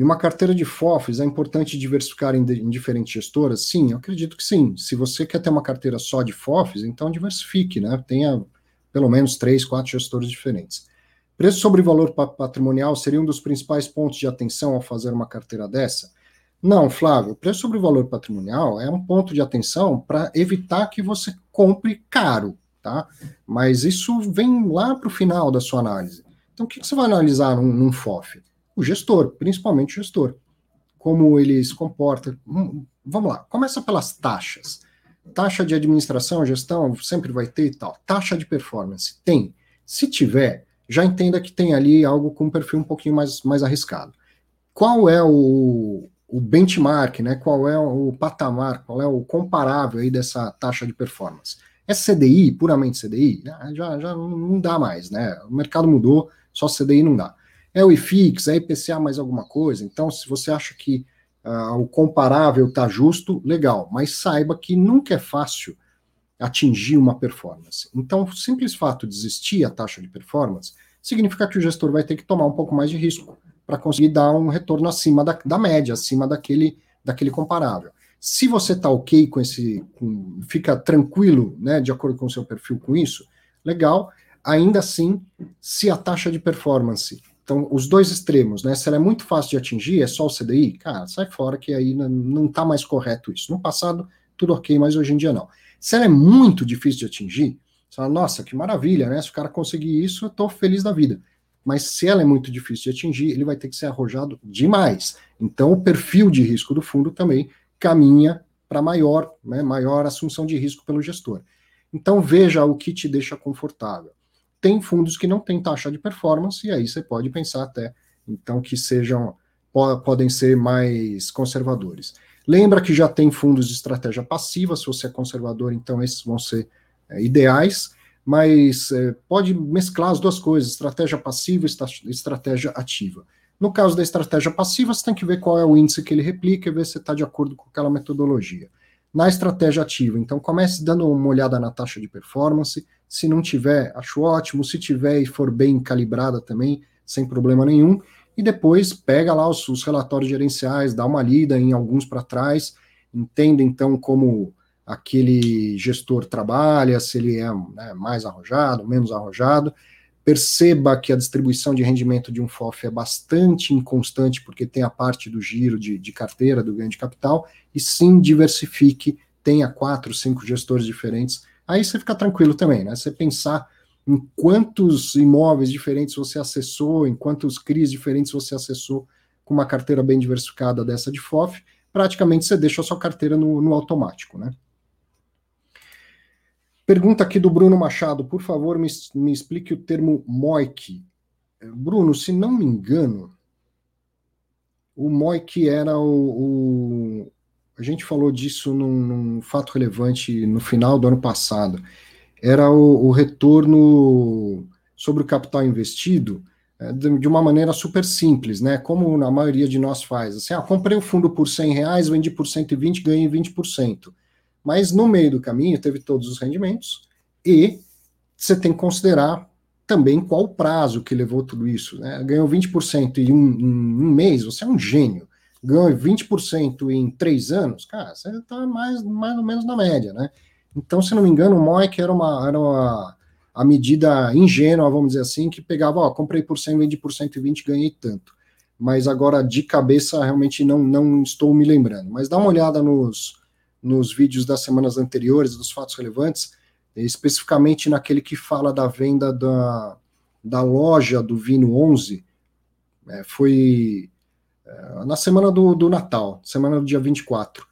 Em uma carteira de FOFs, é importante diversificar em, em, diferentes gestoras? Sim, eu acredito que sim. Se você quer ter uma carteira só de FOFs, então diversifique, né? Tenha pelo menos três, quatro gestores diferentes. Preço sobre valor patrimonial seria um dos principais pontos de atenção ao fazer uma carteira dessa? Não, Flávio, preço sobre valor patrimonial é um ponto de atenção para evitar que você compre caro, tá? Mas isso vem lá para o final da sua análise. Então, o que, que você vai analisar num, num FOF? O gestor, principalmente o gestor. Como ele se comporta. Hum, vamos lá, começa pelas taxas. Taxa de administração, gestão, sempre vai ter e tal. Taxa de performance, tem. Se tiver, já entenda que tem ali algo com um perfil um pouquinho mais, mais arriscado. Qual é o, o benchmark, né? Qual é o patamar, qual é o comparável aí dessa taxa de performance? É CDI, puramente CDI? Ah, já, já não dá mais, né? O mercado mudou, só CDI não dá. É o IFIX, é IPCA mais alguma coisa. Então, se você acha que uh, o comparável está justo, legal, mas saiba que nunca é fácil atingir uma performance. Então, o simples fato de existir a taxa de performance significa que o gestor vai ter que tomar um pouco mais de risco para conseguir dar um retorno acima da, da média, acima daquele, daquele comparável. Se você está ok com esse, com, fica tranquilo, né, de acordo com o seu perfil com isso, legal. Ainda assim, se a taxa de performance então, os dois extremos, né? Se ela é muito fácil de atingir, é só o CDI, cara, sai fora que aí não está mais correto isso. No passado, tudo ok, mas hoje em dia não. Se ela é muito difícil de atingir, você fala, nossa, que maravilha, né? Se o cara conseguir isso, eu estou feliz da vida. Mas se ela é muito difícil de atingir, ele vai ter que ser arrojado demais. Então, o perfil de risco do fundo também caminha para maior, né, maior assunção de risco pelo gestor. Então veja o que te deixa confortável. Tem fundos que não têm taxa de performance, e aí você pode pensar até então que sejam podem ser mais conservadores. Lembra que já tem fundos de estratégia passiva, se você é conservador, então esses vão ser é, ideais, mas é, pode mesclar as duas coisas, estratégia passiva e estratégia ativa. No caso da estratégia passiva, você tem que ver qual é o índice que ele replica e ver se está de acordo com aquela metodologia. Na estratégia ativa, então comece dando uma olhada na taxa de performance. Se não tiver, acho ótimo. Se tiver e for bem calibrada também, sem problema nenhum e depois pega lá os, os relatórios gerenciais, dá uma lida em alguns para trás, entenda então como aquele gestor trabalha, se ele é né, mais arrojado, menos arrojado, perceba que a distribuição de rendimento de um FOF é bastante inconstante, porque tem a parte do giro de, de carteira, do ganho de capital, e sim diversifique, tenha quatro, cinco gestores diferentes, aí você fica tranquilo também, né? Você pensar em quantos imóveis diferentes você acessou, em quantos CRIs diferentes você acessou com uma carteira bem diversificada dessa de FOF, praticamente você deixa a sua carteira no, no automático, né? Pergunta aqui do Bruno Machado, por favor, me, me explique o termo MOIC. Bruno, se não me engano, o MOIC era o, o, A gente falou disso num, num fato relevante no final do ano passado era o, o retorno sobre o capital investido é, de, uma maneira super simples, né? Como a maioria de nós faz. Assim, ah, comprei o fundo por 100 reais, vendi por 120, ganhei 20%. Mas no meio do caminho teve todos os rendimentos e você tem que considerar também qual o prazo que levou tudo isso. Né? Ganhou 20% em um, em um mês, você é um gênio. Ganhou 20% em três anos, cara, você está mais, mais ou menos na média, né? Então, se não me engano, o MOEC era uma, era uma a medida ingênua, vamos dizer assim, que pegava, ó, comprei por 100, vendi por 120, ganhei tanto. Mas agora, de cabeça, realmente não, não estou me lembrando. Mas dá uma olhada nos, nos vídeos das semanas anteriores, dos fatos relevantes, especificamente naquele que fala da venda da, da loja do Vino 11, é, foi na semana do, do Natal, semana do dia 24.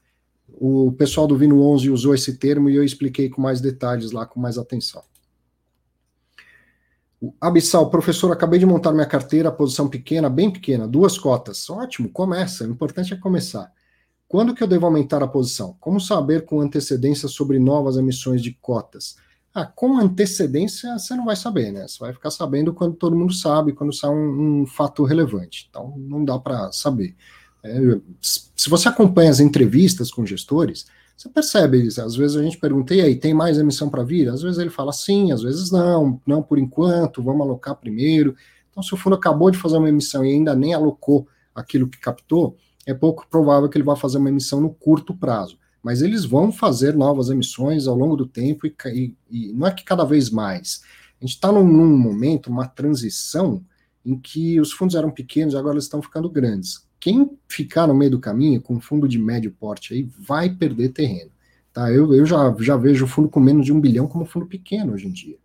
O pessoal do Vino 11 usou esse termo e eu expliquei com mais detalhes lá, com mais atenção. Abissal, professor, acabei de montar minha carteira, posição pequena, bem pequena, duas cotas. Ótimo, começa, o importante é começar. Quando que eu devo aumentar a posição? Como saber com antecedência sobre novas emissões de cotas? Ah, com antecedência você não vai saber, né? Você vai ficar sabendo quando todo mundo sabe, quando sai um, um fato relevante. Então não dá para saber. É, se você acompanha as entrevistas com gestores, você percebe isso. Às vezes a gente pergunta, e aí, tem mais emissão para vir? Às vezes ele fala sim, às vezes não, não por enquanto, vamos alocar primeiro. Então, se o fundo acabou de fazer uma emissão e ainda nem alocou aquilo que captou, é pouco provável que ele vá fazer uma emissão no curto prazo. Mas eles vão fazer novas emissões ao longo do tempo e, e, e não é que cada vez mais. A gente está num, num momento, uma transição, em que os fundos eram pequenos, agora eles estão ficando grandes quem ficar no meio do caminho com fundo de médio porte aí vai perder terreno. Tá? Eu, eu já, já vejo o fundo com menos de um bilhão como fundo pequeno hoje em dia.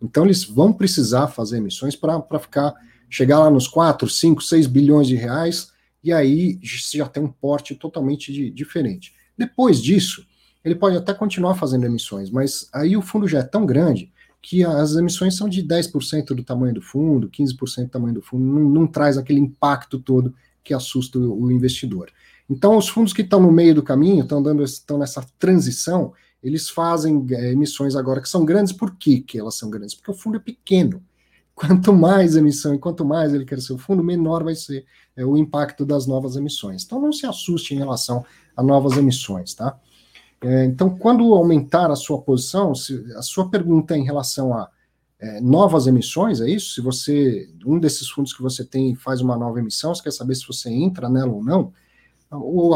Então eles vão precisar fazer emissões para ficar chegar lá nos 4, 5, 6 bilhões de reais, e aí já tem um porte totalmente de, diferente. Depois disso, ele pode até continuar fazendo emissões, mas aí o fundo já é tão grande que as emissões são de 10% do tamanho do fundo, 15% do tamanho do fundo, não, não traz aquele impacto todo que assusta o investidor. Então, os fundos que estão no meio do caminho, estão dando, estão nessa transição, eles fazem é, emissões agora que são grandes. Por que, que elas são grandes? Porque o fundo é pequeno. Quanto mais emissão e quanto mais ele crescer o fundo, menor vai ser é, o impacto das novas emissões. Então, não se assuste em relação a novas emissões, tá? É, então, quando aumentar a sua posição, se, a sua pergunta em relação a é, novas emissões, é isso? Se você, um desses fundos que você tem faz uma nova emissão, você quer saber se você entra nela ou não,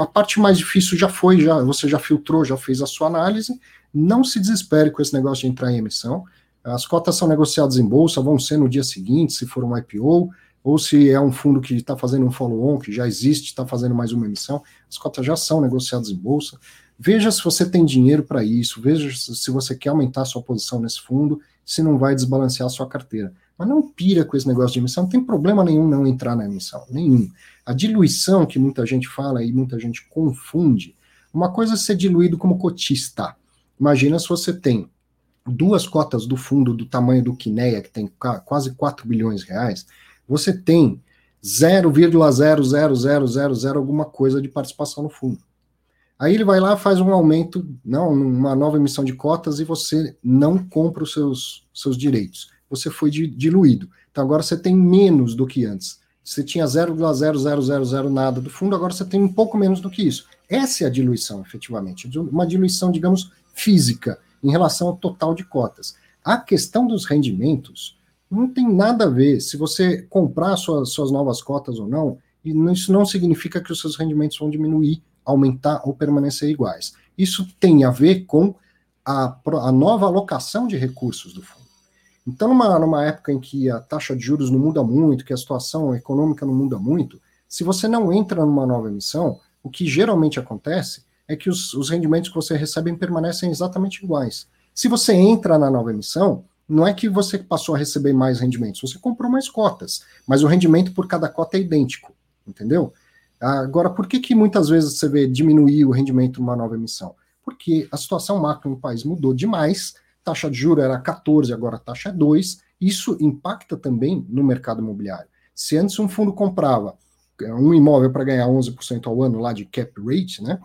a parte mais difícil já foi, já você já filtrou, já fez a sua análise, não se desespere com esse negócio de entrar em emissão, as cotas são negociadas em bolsa, vão ser no dia seguinte, se for um IPO, ou se é um fundo que está fazendo um follow-on, que já existe, está fazendo mais uma emissão, as cotas já são negociadas em bolsa. Veja se você tem dinheiro para isso, veja se você quer aumentar sua posição nesse fundo, se não vai desbalancear a sua carteira. Mas não pira com esse negócio de emissão, não tem problema nenhum não entrar na emissão, nenhum. A diluição que muita gente fala e muita gente confunde, Uma coisa é ser diluído como cotista. Imagina se você tem duas cotas do fundo do tamanho do Quineia, que tem quase 4 bilhões de reais, você tem 0,00000 alguma coisa de participação no fundo. Aí ele vai lá, faz um aumento, não, uma nova emissão de cotas e você não compra os seus, seus direitos. Você foi diluído. Então agora você tem menos do que antes. Você tinha 0,0000 nada do fundo, agora você tem um pouco menos do que isso. Essa é a diluição, efetivamente. Uma diluição, digamos, física, em relação ao total de cotas. A questão dos rendimentos não tem nada a ver se você comprar suas, suas novas cotas ou não, e isso não significa que os seus rendimentos vão diminuir, aumentar ou permanecer iguais. Isso tem a ver com a, a nova alocação de recursos do fundo. Então, numa, numa época em que a taxa de juros não muda muito, que a situação econômica não muda muito, se você não entra numa nova emissão, o que geralmente acontece é que os, os rendimentos que você recebe permanecem exatamente iguais. Se você entra na nova emissão, não é que você passou a receber mais rendimentos, você comprou mais cotas, mas o rendimento por cada cota é idêntico, entendeu? Agora, por que, que muitas vezes você vê diminuir o rendimento numa nova emissão? Porque a situação macro no país mudou demais, taxa de juros era 14, agora a taxa é 2, isso impacta também no mercado imobiliário. Se antes um fundo comprava um imóvel para ganhar 11% ao ano lá de cap rate, né?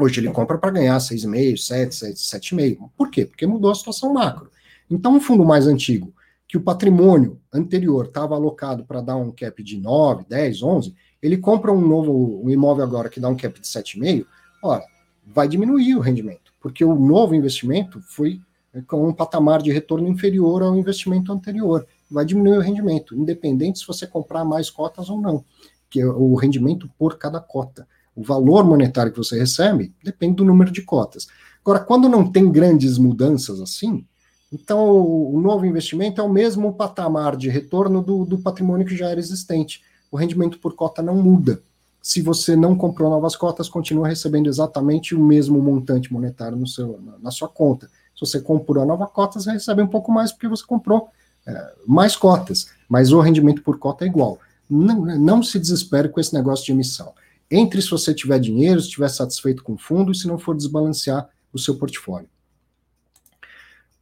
Hoje ele compra para ganhar 6,5, 7, 7, 7,5. Por quê? Porque mudou a situação macro. Então, um fundo mais antigo, que o patrimônio anterior estava alocado para dar um cap de 9, 10, 11, ele compra um novo um imóvel agora que dá um cap de 7,5, ora, vai diminuir o rendimento, porque o novo investimento foi com um patamar de retorno inferior ao investimento anterior. Vai diminuir o rendimento, independente se você comprar mais cotas ou não, que é o rendimento por cada cota. O valor monetário que você recebe depende do número de cotas. Agora, quando não tem grandes mudanças assim, então o novo investimento é o mesmo patamar de retorno do, do patrimônio que já era existente. O rendimento por cota não muda. Se você não comprou novas cotas, continua recebendo exatamente o mesmo montante monetário no seu, na sua conta. Se você comprou nova cota, você recebe um pouco mais porque você comprou é, mais cotas, mas o rendimento por cota é igual. Não, não se desespere com esse negócio de emissão entre se você tiver dinheiro, se estiver satisfeito com o fundo e se não for desbalancear o seu portfólio.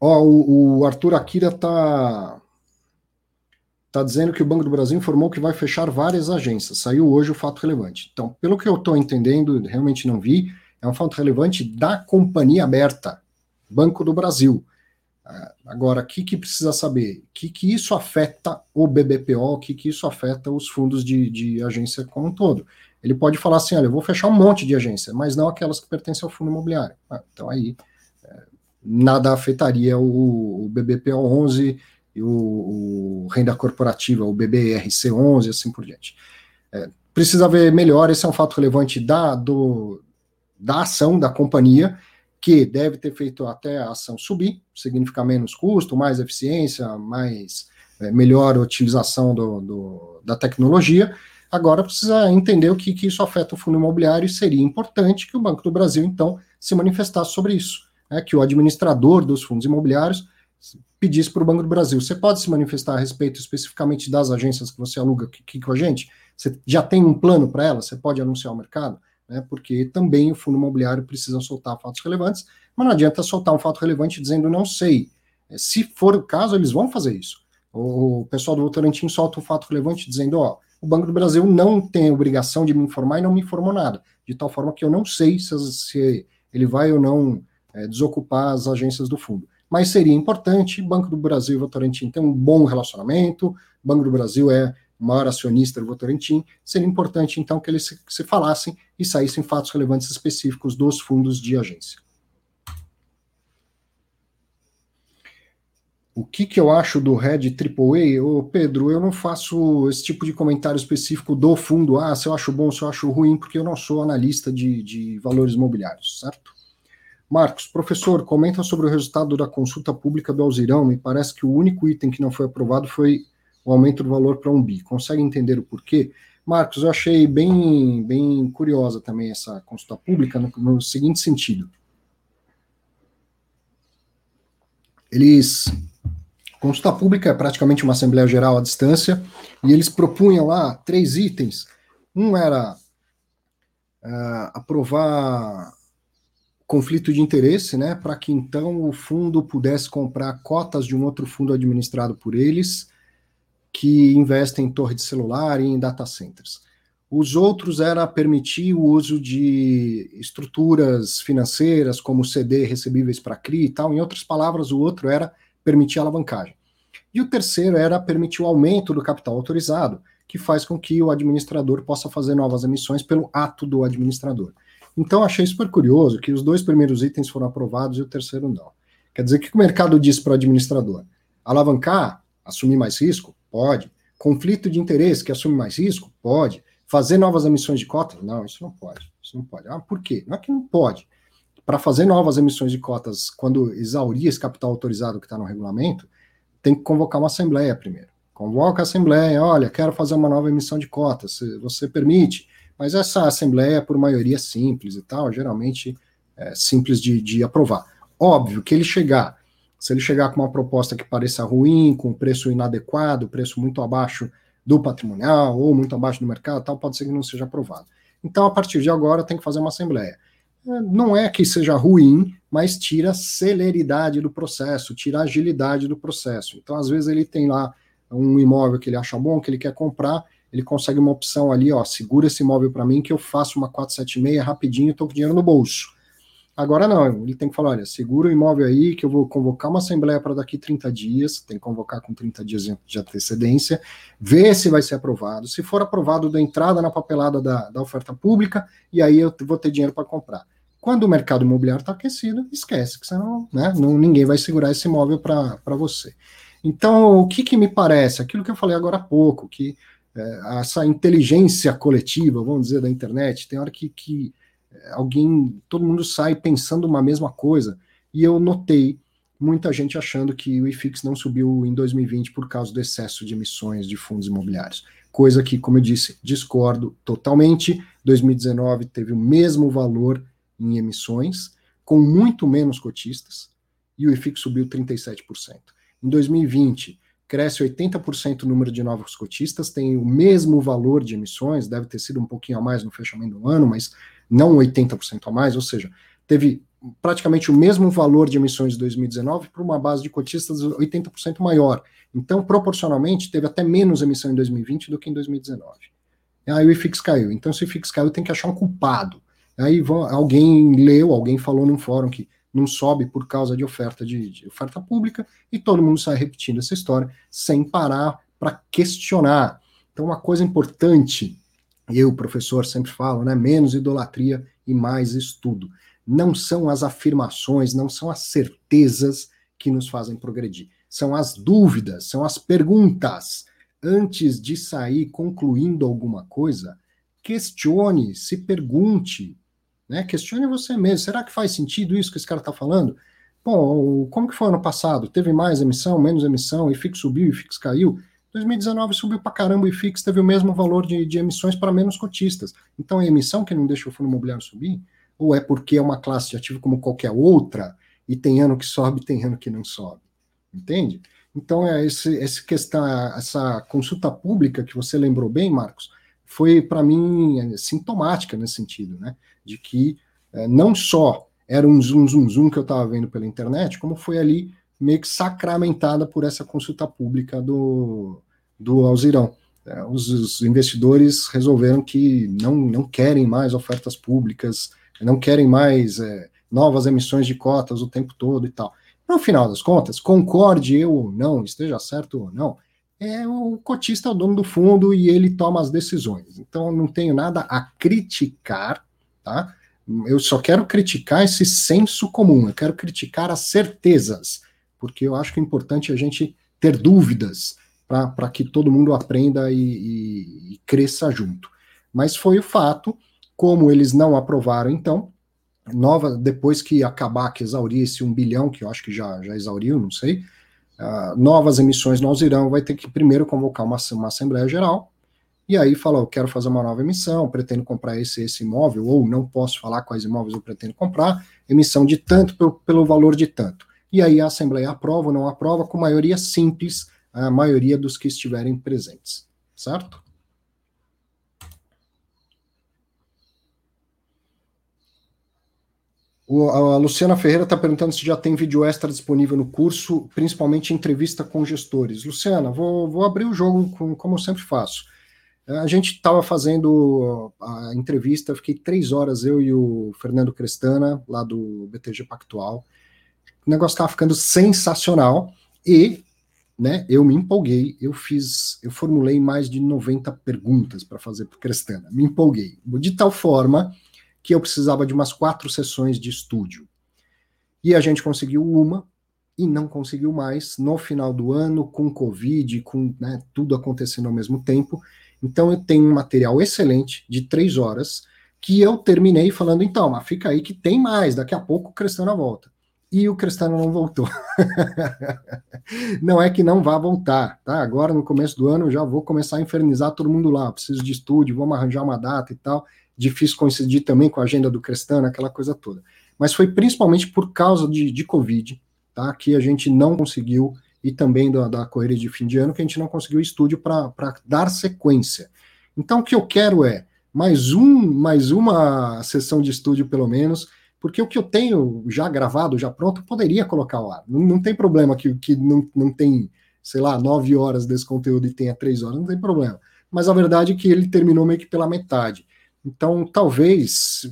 Ó, o, o Arthur Akira está tá dizendo que o Banco do Brasil informou que vai fechar várias agências. Saiu hoje o fato relevante. Então, pelo que eu estou entendendo, realmente não vi, é um fato relevante da companhia aberta, Banco do Brasil. Ah, agora, o que, que precisa saber? O que, que isso afeta o BBPO, o que, que isso afeta os fundos de, de agência como um todo? Ele pode falar assim: olha, eu vou fechar um monte de agência, mas não aquelas que pertencem ao fundo imobiliário. Ah, então aí é, nada afetaria o, o BBPO 11 e o, o, renda corporativa, o BBRC 11 assim por diante. É, precisa ver melhor, esse é um fato relevante da, do, da ação da companhia, que deve ter feito até a ação subir, significa menos custo, mais eficiência, mais é, melhor utilização do, do, da tecnologia, Agora precisa entender o que, que isso afeta o fundo imobiliário e seria importante que o Banco do Brasil, então, se manifestasse sobre isso. Né, que o administrador dos fundos imobiliários pedisse para o Banco do Brasil: você pode se manifestar a respeito especificamente das agências que você aluga aqui com a gente? Você já tem um plano para elas? Você pode anunciar ao mercado? Né, porque também o fundo imobiliário precisa soltar fatos relevantes, mas não adianta soltar um fato relevante dizendo não sei. É, se for o caso, eles vão fazer isso. O pessoal do Votorantim solta um fato relevante dizendo: ó, o Banco do Brasil não tem obrigação de me informar e não me informou nada, de tal forma que eu não sei se, se ele vai ou não é, desocupar as agências do fundo. Mas seria importante, Banco do Brasil e Votorantim têm um bom relacionamento, Banco do Brasil é o maior acionista do Votorantim, seria importante então que eles se, se falassem e saíssem fatos relevantes específicos dos fundos de agência. O que, que eu acho do Red AAA? Ô Pedro, eu não faço esse tipo de comentário específico do fundo, ah, se eu acho bom, se eu acho ruim, porque eu não sou analista de, de valores imobiliários, certo? Marcos, professor, comenta sobre o resultado da consulta pública do Alzirão. Me parece que o único item que não foi aprovado foi o aumento do valor para um bi. Consegue entender o porquê? Marcos, eu achei bem, bem curiosa também essa consulta pública no, no seguinte sentido. Eles Consulta pública é praticamente uma Assembleia Geral à distância, e eles propunham lá três itens. Um era uh, aprovar conflito de interesse, né, para que então o fundo pudesse comprar cotas de um outro fundo administrado por eles, que investe em torre de celular e em data centers. Os outros era permitir o uso de estruturas financeiras, como CD, recebíveis para CRI e tal. Em outras palavras, o outro era permitir a alavancagem. E o terceiro era permitir o aumento do capital autorizado, que faz com que o administrador possa fazer novas emissões pelo ato do administrador. Então, achei super curioso que os dois primeiros itens foram aprovados e o terceiro não. Quer dizer, o que o mercado diz para o administrador? Alavancar, assumir mais risco? Pode. Conflito de interesse, que assume mais risco? Pode. Fazer novas emissões de cotas? Não, isso não pode. Isso não pode. Ah, por quê? Não é que não pode. Para fazer novas emissões de cotas, quando exaurir esse capital autorizado que está no regulamento, tem que convocar uma assembleia primeiro. Convoca a assembleia, olha, quero fazer uma nova emissão de cotas, você permite? Mas essa assembleia por maioria simples e tal, geralmente é simples de, de aprovar. Óbvio que ele chegar, se ele chegar com uma proposta que pareça ruim, com preço inadequado, preço muito abaixo do patrimonial ou muito abaixo do mercado, tal, pode ser que não seja aprovado. Então, a partir de agora, tem que fazer uma assembleia. Não é que seja ruim, mas tira a celeridade do processo, tira a agilidade do processo. Então, às vezes, ele tem lá um imóvel que ele acha bom, que ele quer comprar, ele consegue uma opção ali, ó, segura esse imóvel para mim que eu faço uma 476 rapidinho, estou com dinheiro no bolso. Agora não, ele tem que falar, olha, segura o imóvel aí, que eu vou convocar uma assembleia para daqui 30 dias, tem que convocar com 30 dias de antecedência, ver se vai ser aprovado. Se for aprovado, da entrada na papelada da, da oferta pública, e aí eu vou ter dinheiro para comprar. Quando o mercado imobiliário está aquecido, esquece, que senão né, não, ninguém vai segurar esse imóvel para você. Então, o que, que me parece? Aquilo que eu falei agora há pouco, que é, essa inteligência coletiva, vamos dizer, da internet, tem hora que, que alguém, todo mundo sai pensando uma mesma coisa. E eu notei muita gente achando que o IFIX não subiu em 2020 por causa do excesso de emissões de fundos imobiliários. Coisa que, como eu disse, discordo totalmente. 2019 teve o mesmo valor em emissões, com muito menos cotistas, e o IFIX subiu 37%. Em 2020, cresce 80% o número de novos cotistas, tem o mesmo valor de emissões, deve ter sido um pouquinho a mais no fechamento do ano, mas não 80% a mais, ou seja, teve praticamente o mesmo valor de emissões de 2019 para uma base de cotistas 80% maior. Então, proporcionalmente, teve até menos emissão em 2020 do que em 2019. Aí o IFIX caiu. Então, se o IFIX caiu, tem que achar um culpado. Aí alguém leu, alguém falou num fórum que não sobe por causa de oferta de, de oferta pública e todo mundo sai repetindo essa história sem parar para questionar. Então, uma coisa importante eu, professor, sempre falo, né? Menos idolatria e mais estudo. Não são as afirmações, não são as certezas que nos fazem progredir. São as dúvidas, são as perguntas. Antes de sair concluindo alguma coisa, questione, se pergunte, né? Questione você mesmo. Será que faz sentido isso que esse cara está falando? Bom, como que foi ano passado? Teve mais emissão, menos emissão, e FIX subiu, e FIX caiu? 2019 subiu para caramba e FIX teve o mesmo valor de, de emissões para menos cotistas. Então a emissão que não deixa o fundo imobiliário subir? Ou é porque é uma classe de ativo como qualquer outra e tem ano que sobe, tem ano que não sobe? Entende? Então é esse, esse questão, essa consulta pública que você lembrou bem, Marcos, foi para mim é, sintomática nesse sentido, né? De que é, não só era um zoom, zoom, zoom que eu estava vendo pela internet, como foi ali meio que sacramentada por essa consulta pública do, do Alzirão. É, os, os, investidores resolveram que não, não querem mais ofertas públicas, não querem mais é, novas emissões de cotas o tempo todo e tal. No final das contas, concorde eu ou não, esteja certo ou não, é o cotista o dono do fundo e ele toma as decisões. Então, não tenho nada a criticar, tá? Eu só quero criticar esse senso comum, eu quero criticar as certezas porque eu acho que é importante a gente ter dúvidas para que todo mundo aprenda e, e, e cresça junto. Mas foi o fato, como eles não aprovaram, então, nova, depois que acabar, que exaurisse um bilhão, que eu acho que já, já exauriu, não sei, uh, novas emissões não irão, vai ter que primeiro convocar uma, uma Assembleia Geral, e aí falar, eu quero fazer uma nova emissão, pretendo comprar esse esse imóvel, ou não posso falar quais imóveis eu pretendo comprar, emissão de tanto pelo, pelo valor de tanto e aí a Assembleia aprova ou não aprova, com maioria simples, a maioria dos que estiverem presentes, certo? O, a Luciana Ferreira está perguntando se já tem vídeo extra disponível no curso, principalmente entrevista com gestores. Luciana, vou, vou abrir o jogo com, como eu sempre faço. A gente estava fazendo a entrevista, fiquei três horas, eu e o Fernando Crestana, lá do BTG Pactual. O negócio estava ficando sensacional e né, eu me empolguei, eu fiz, eu formulei mais de 90 perguntas para fazer para Crestana. Me empolguei, de tal forma que eu precisava de umas quatro sessões de estúdio. E a gente conseguiu uma e não conseguiu mais no final do ano, com Covid, com né, tudo acontecendo ao mesmo tempo. Então eu tenho um material excelente de três horas que eu terminei falando, então, mas fica aí que tem mais, daqui a pouco o Cristano volta. E o Cristano não voltou. não é que não vá voltar, tá? Agora no começo do ano já vou começar a infernizar todo mundo lá, preciso de estúdio, vamos arranjar uma data e tal difícil coincidir também com a agenda do Crestano, aquela coisa toda. Mas foi principalmente por causa de, de Covid, tá? Que a gente não conseguiu, e também da, da correria de fim de ano, que a gente não conseguiu estúdio para dar sequência. Então, o que eu quero é mais um, mais uma sessão de estúdio, pelo menos, porque o que eu tenho já gravado, já pronto, poderia colocar ao ar. Não, não tem problema que, que não, não tem, sei lá, nove horas desse conteúdo e tenha três horas, não tem problema. Mas a verdade é que ele terminou meio que pela metade. Então, talvez,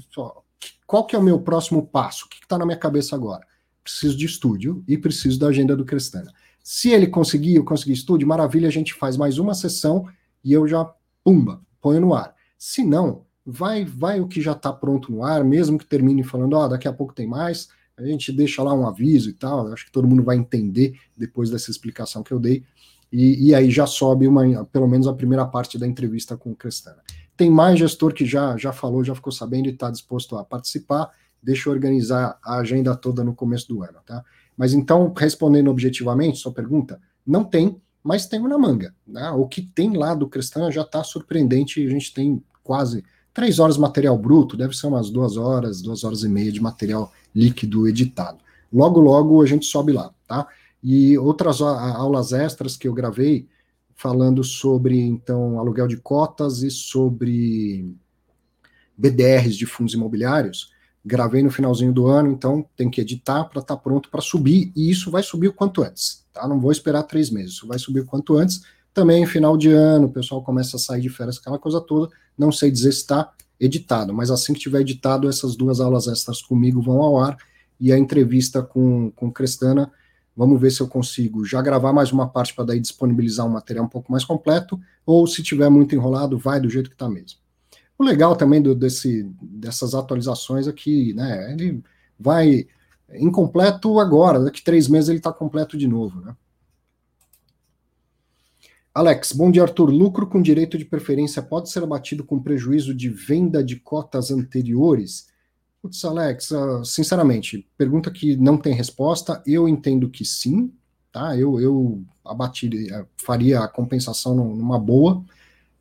qual que é o meu próximo passo? O que está na minha cabeça agora? Preciso de estúdio e preciso da agenda do Cristana. Se ele conseguir, eu conseguir estúdio, maravilha, a gente faz mais uma sessão e eu já, pumba, ponho no ar. Se não, vai vai o que já está pronto no ar, mesmo que termine falando, ó, oh, daqui a pouco tem mais, a gente deixa lá um aviso e tal, acho que todo mundo vai entender depois dessa explicação que eu dei, e, e aí já sobe uma, pelo menos a primeira parte da entrevista com o Cristana. Tem mais gestor que já, já falou, já ficou sabendo e está disposto a participar. Deixa eu organizar a agenda toda no começo do ano, tá? Mas então, respondendo objetivamente, sua pergunta, não tem, mas tem na manga. Né? O que tem lá do Cristã já está surpreendente. A gente tem quase três horas material bruto, deve ser umas duas horas, duas horas e meia de material líquido editado. Logo, logo a gente sobe lá, tá? E outras aulas extras que eu gravei, falando sobre então aluguel de cotas e sobre BDRs de fundos imobiliários. Gravei no finalzinho do ano, então tem que editar para estar tá pronto para subir, e isso vai subir o quanto antes, tá? Não vou esperar três meses, isso vai subir o quanto antes. Também final de ano, o pessoal começa a sair de férias, aquela coisa toda. Não sei dizer se está editado, mas assim que tiver editado, essas duas aulas extras comigo vão ao ar, e a entrevista com, com Crestana Vamos ver se eu consigo já gravar mais uma parte para daí disponibilizar um material um pouco mais completo, ou se tiver muito enrolado, vai do jeito que está mesmo. O legal também do, desse, dessas atualizações é que né, ele vai incompleto agora, daqui três meses ele está completo de novo. Né? Alex, bom dia, Arthur. Lucro com direito de preferência pode ser abatido com prejuízo de venda de cotas anteriores? Putz, Alex, uh, sinceramente, pergunta que não tem resposta, eu entendo que sim, tá? Eu, eu abatiria, faria a compensação numa boa,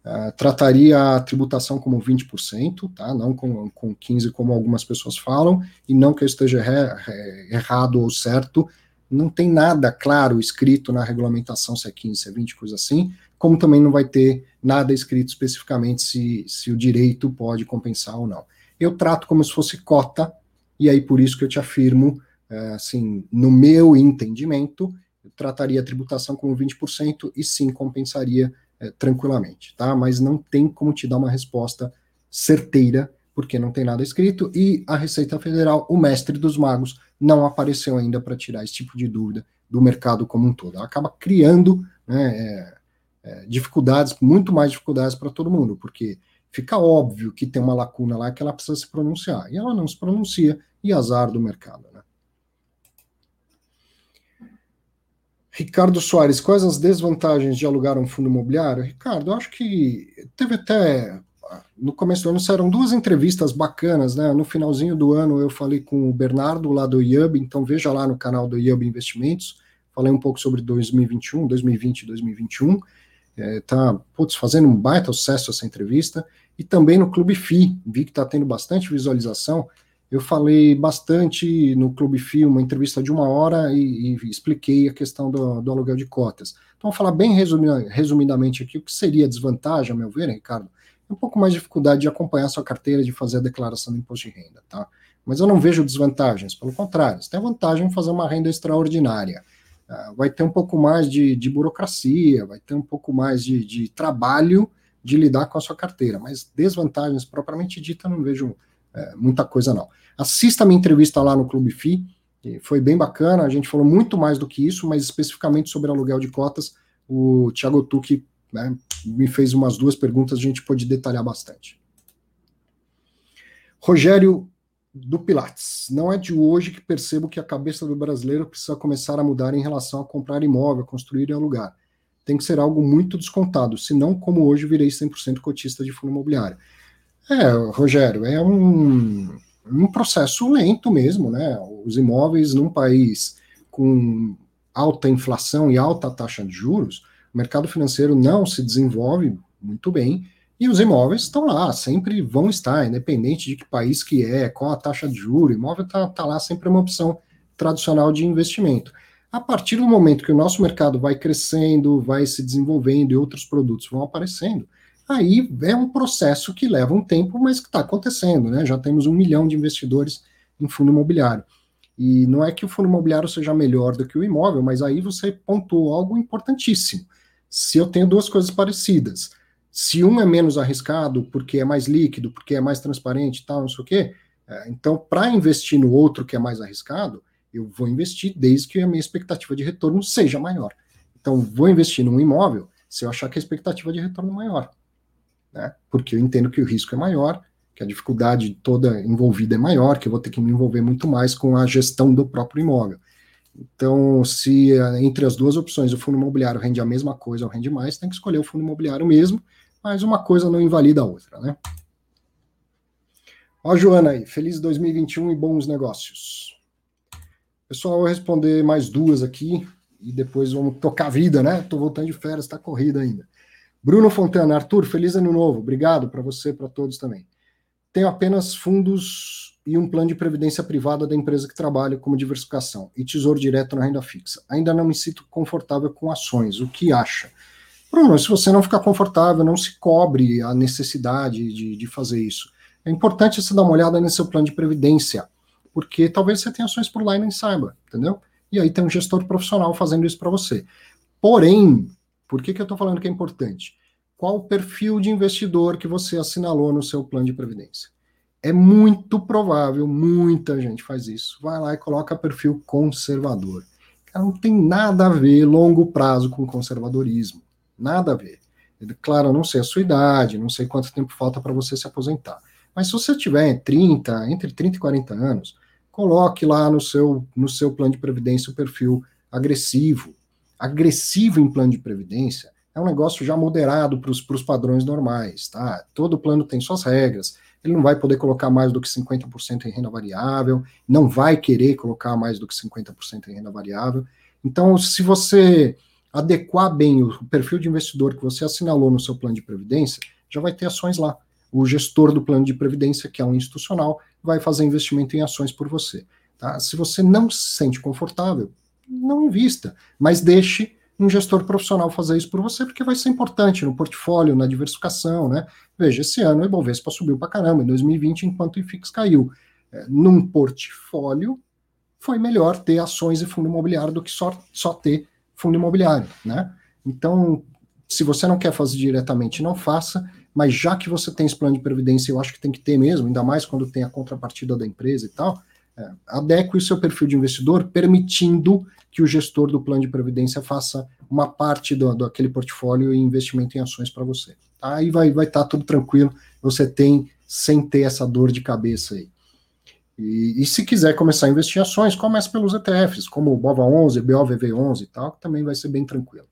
uh, trataria a tributação como 20%, tá? Não com, com 15% como algumas pessoas falam, e não que eu esteja errado ou certo, não tem nada claro escrito na regulamentação se é 15, se é 20, coisa assim, como também não vai ter nada escrito especificamente se, se o direito pode compensar ou não eu trato como se fosse cota, e aí por isso que eu te afirmo, é, assim, no meu entendimento, eu trataria a tributação como 20% e sim compensaria é, tranquilamente, tá? Mas não tem como te dar uma resposta certeira, porque não tem nada escrito, e a Receita Federal, o mestre dos magos, não apareceu ainda para tirar esse tipo de dúvida do mercado como um todo. Ela acaba criando né, é, é dificuldades, muito mais dificuldades para todo mundo, porque fica óbvio que tem uma lacuna lá que ela precisa se pronunciar. E ela não se pronuncia, e azar do mercado. Né? Ricardo Soares, quais as desvantagens de alugar um fundo imobiliário? Ricardo, acho que teve até. No começo do ano saíram duas entrevistas bacanas, né? No finalzinho do ano eu falei com o Bernardo lá do IUB, então veja lá no canal do IUB Investimentos. Falei um pouco sobre 2021, 2020 e 2021 é, tá putz, fazendo um baita sucesso essa entrevista, e também no Clube FI, vi que está tendo bastante visualização. Eu falei bastante no Clube FI, uma entrevista de uma hora, e, e expliquei a questão do, do, aluguel de cotas. Então, vou falar bem resumidamente aqui o que seria desvantagem, a meu ver, Ricardo, é um pouco mais de dificuldade de acompanhar sua carteira, de fazer a declaração do imposto de renda, tá? Mas eu não vejo desvantagens, pelo contrário, você tem vantagem em fazer uma renda extraordinária. Uh, vai ter um pouco mais de, de burocracia, vai ter um pouco mais de, de, trabalho de lidar com a sua carteira, mas desvantagens propriamente dita, não vejo é, muita coisa não. Assista a minha entrevista lá no Clube FI, foi bem bacana, a gente falou muito mais do que isso, mas especificamente sobre aluguel de cotas, o Thiago Tucci né, me fez umas duas perguntas, a gente pode detalhar bastante. Rogério do Pilates. Não é de hoje que percebo que a cabeça do brasileiro precisa começar a mudar em relação a comprar imóvel, construir e alugar. Tem que ser algo muito descontado, senão, como hoje, virei 100% cotista de fundo imobiliário. É, Rogério, é um, um processo lento mesmo, né? Os imóveis num país com alta inflação e alta taxa de juros, o mercado financeiro não se desenvolve muito bem e os imóveis estão lá, sempre vão estar, independente de que país que é, qual a taxa de juros, imóvel está tá lá sempre uma opção tradicional de investimento. A partir do momento que o nosso mercado vai crescendo, vai se desenvolvendo e outros produtos vão aparecendo, aí é um processo que leva um tempo, mas que está acontecendo, né? Já temos um milhão de investidores em fundo imobiliário. E não é que o fundo imobiliário seja melhor do que o imóvel, mas aí você pontuou algo importantíssimo. Se eu tenho duas coisas parecidas, se um é menos arriscado porque é mais líquido, porque é mais transparente e tal, não sei o quê, é, então para investir no outro que é mais arriscado, eu vou investir desde que a minha expectativa de retorno seja maior. Então, vou investir num imóvel se eu achar que a expectativa de retorno é maior né? Porque eu entendo que o risco é maior, que a dificuldade toda envolvida é maior, que eu vou ter que me envolver muito mais com a gestão do próprio imóvel. Então, se eh, entre as duas opções o fundo imobiliário rende a mesma coisa ou rende mais, tem que escolher o fundo imobiliário mesmo, mas uma coisa não invalida a outra, né? Ó, Joana aí, feliz 2021 e bons negócios. Pessoal, eu vou responder mais duas aqui e depois vamos tocar a vida, né? Tô voltando de férias, tá corrida ainda. Bruno Fontana, Arthur, feliz ano novo. Obrigado para você, para todos também. Tenho apenas fundos e um plano de previdência privada da empresa que trabalho como diversificação e tesouro direto na renda fixa. Ainda não me sinto confortável com ações. O que acha? Bruno, se você não ficar confortável, não se cobre a necessidade de, de fazer isso. É importante você dar uma olhada nesse seu plano de previdência, porque talvez você tenha ações por lá e nem saiba, entendeu? E aí tem um gestor profissional fazendo isso para você. Porém, por que, que eu estou falando que é importante? Qual o perfil de investidor que você assinalou no seu plano de previdência? É muito provável, muita gente faz isso. Vai lá e coloca perfil conservador. Cara, não tem nada a ver longo prazo com conservadorismo. Nada a ver. Claro, eu não sei a sua idade, não sei quanto tempo falta para você se aposentar. Mas se você tiver 30, entre 30 e 40 anos, coloque lá no seu, no seu plano de previdência o perfil agressivo, agressivo em plano de previdência é um negócio já moderado para os padrões normais, tá? Todo plano tem suas regras. Ele não vai poder colocar mais do que 50% em renda variável, não vai querer colocar mais do que 50% em renda variável. Então, se você adequar bem o perfil de investidor que você assinalou no seu plano de previdência, já vai ter ações lá. O gestor do plano de previdência, que é um institucional, vai fazer investimento em ações por você. Tá? Se você não se sente confortável, não invista, mas deixe um gestor profissional fazer isso por você, porque vai ser importante no portfólio, na diversificação, né? Veja, esse ano o Ibovespa subiu para caramba, em 2020, enquanto o IFIX caiu. É, num portfólio, foi melhor ter ações e fundo imobiliário do que só, só ter fundo imobiliário, né? Então, se você não quer fazer diretamente, não faça, mas já que você tem esse plano de previdência, eu acho que tem que ter mesmo, ainda mais quando tem a contrapartida da empresa e tal, é, adeque o seu perfil de investidor, permitindo que o gestor do plano de previdência faça uma parte do, do aquele portfólio e investimento em ações para você. Tá? Aí vai vai estar tá tudo tranquilo, você tem sem ter essa dor de cabeça aí. E, e, se quiser começar a investir em ações, comece pelos ETFs, como o BOVA11, BOVV11 e tal, que também vai ser bem tranquilo.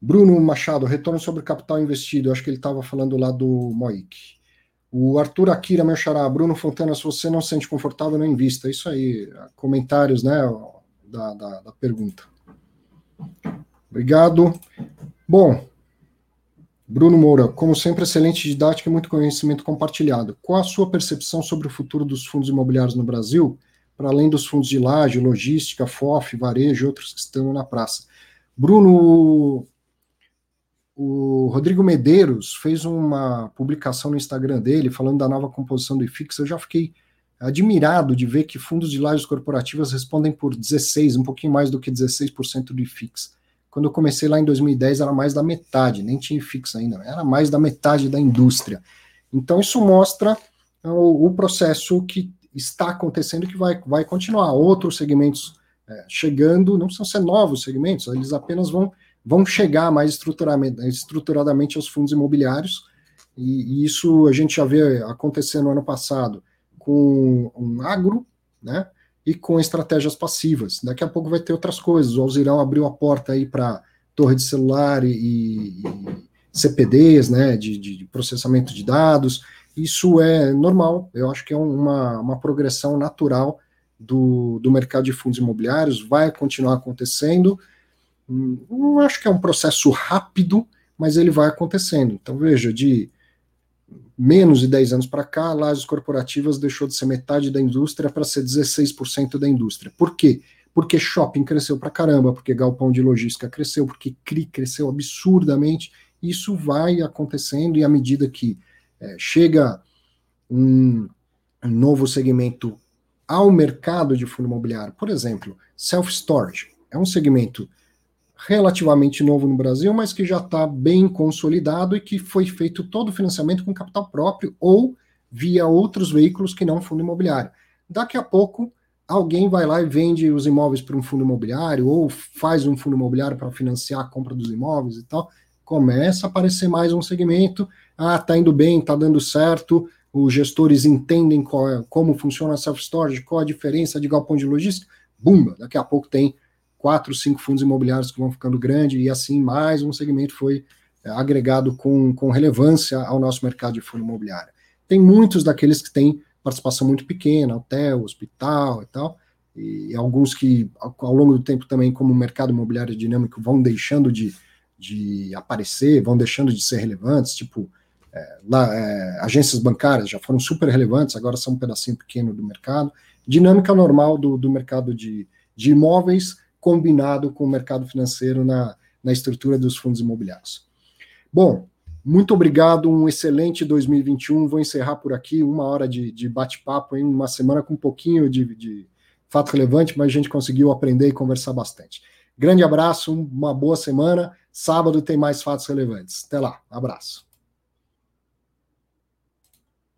Bruno Machado, retorno sobre capital investido, acho que ele estava falando lá do MOIC. O Arthur Akira, meu xará, Bruno Fontana, se você não se sente confortável, não invista. Isso aí, comentários, né, da, da, da pergunta. Obrigado. Bom, Bruno Moura, como sempre, excelente didática e muito conhecimento compartilhado. Qual a sua percepção sobre o futuro dos fundos imobiliários no Brasil, para além dos fundos de laje, logística, FOF, varejo e outros que estão na praça? Bruno, o Rodrigo Medeiros fez uma publicação no Instagram dele falando da nova composição do IFIX. Eu já fiquei admirado de ver que fundos de lajes corporativas respondem por 16, um pouquinho mais do que 16% do IFIX. Quando eu comecei lá em 2010 era mais da metade, nem tinha IFIX ainda, era mais da metade da indústria. Então isso mostra o, o processo que está acontecendo e que vai, vai continuar. Outros segmentos é, chegando, não são ser novos segmentos, eles apenas vão, vão chegar mais estruturadamente, aos fundos imobiliários, e, e isso a gente já vê acontecer no ano passado com um agro, né? E com estratégias passivas. Daqui a pouco vai ter outras coisas. O Alzirão abriu a porta aí para torre de celular e, e CPDs, né? De, de, processamento de dados. Isso é normal. Eu acho que é uma, uma progressão natural do, do mercado de fundos imobiliários. Vai continuar acontecendo. Não acho que é um processo rápido, mas ele vai acontecendo. Então, veja, de menos de 10 anos para cá, lajes corporativas deixou de ser metade da indústria para ser 16% da indústria. Por quê? Porque shopping cresceu para caramba, porque galpão de logística cresceu, porque CRI cresceu absurdamente. Isso vai acontecendo e à medida que é, chega um, um novo segmento ao mercado de fundo imobiliário, por exemplo, self-storage, é um segmento relativamente novo no Brasil, mas que já está bem consolidado e que foi feito todo o financiamento com capital próprio ou via outros veículos que não fundo imobiliário. Daqui a pouco, alguém vai lá e vende os imóveis para um fundo imobiliário ou faz um fundo imobiliário para financiar a compra dos imóveis e tal. Começa a aparecer mais um segmento. Ah, tá indo bem, tá dando certo. Os gestores entendem é, como funciona a self-storage, qual a diferença de galpão de logística. Bumba, daqui a pouco tem quatro, cinco fundos imobiliários que vão ficando grandes, e assim mais um segmento foi é, agregado com, com relevância ao nosso mercado de fundo imobiliário. Tem muitos daqueles que têm participação muito pequena, hotel, hospital e tal, e alguns que ao longo do tempo também, como o mercado imobiliário dinâmico, vão deixando de, de aparecer, vão deixando de ser relevantes, tipo é, lá, é, agências bancárias já foram super relevantes, agora são um pedacinho pequeno do mercado. Dinâmica normal do, do mercado de, de imóveis, combinado com o mercado financeiro na, na estrutura dos fundos imobiliários. Bom, muito obrigado, um excelente 2021. Vou encerrar por aqui, uma hora de, de bate-papo em uma semana com um pouquinho de, de fato relevante, mas a gente conseguiu aprender e conversar bastante. Grande abraço, uma boa semana. Sábado tem mais fatos relevantes. Até lá, abraço.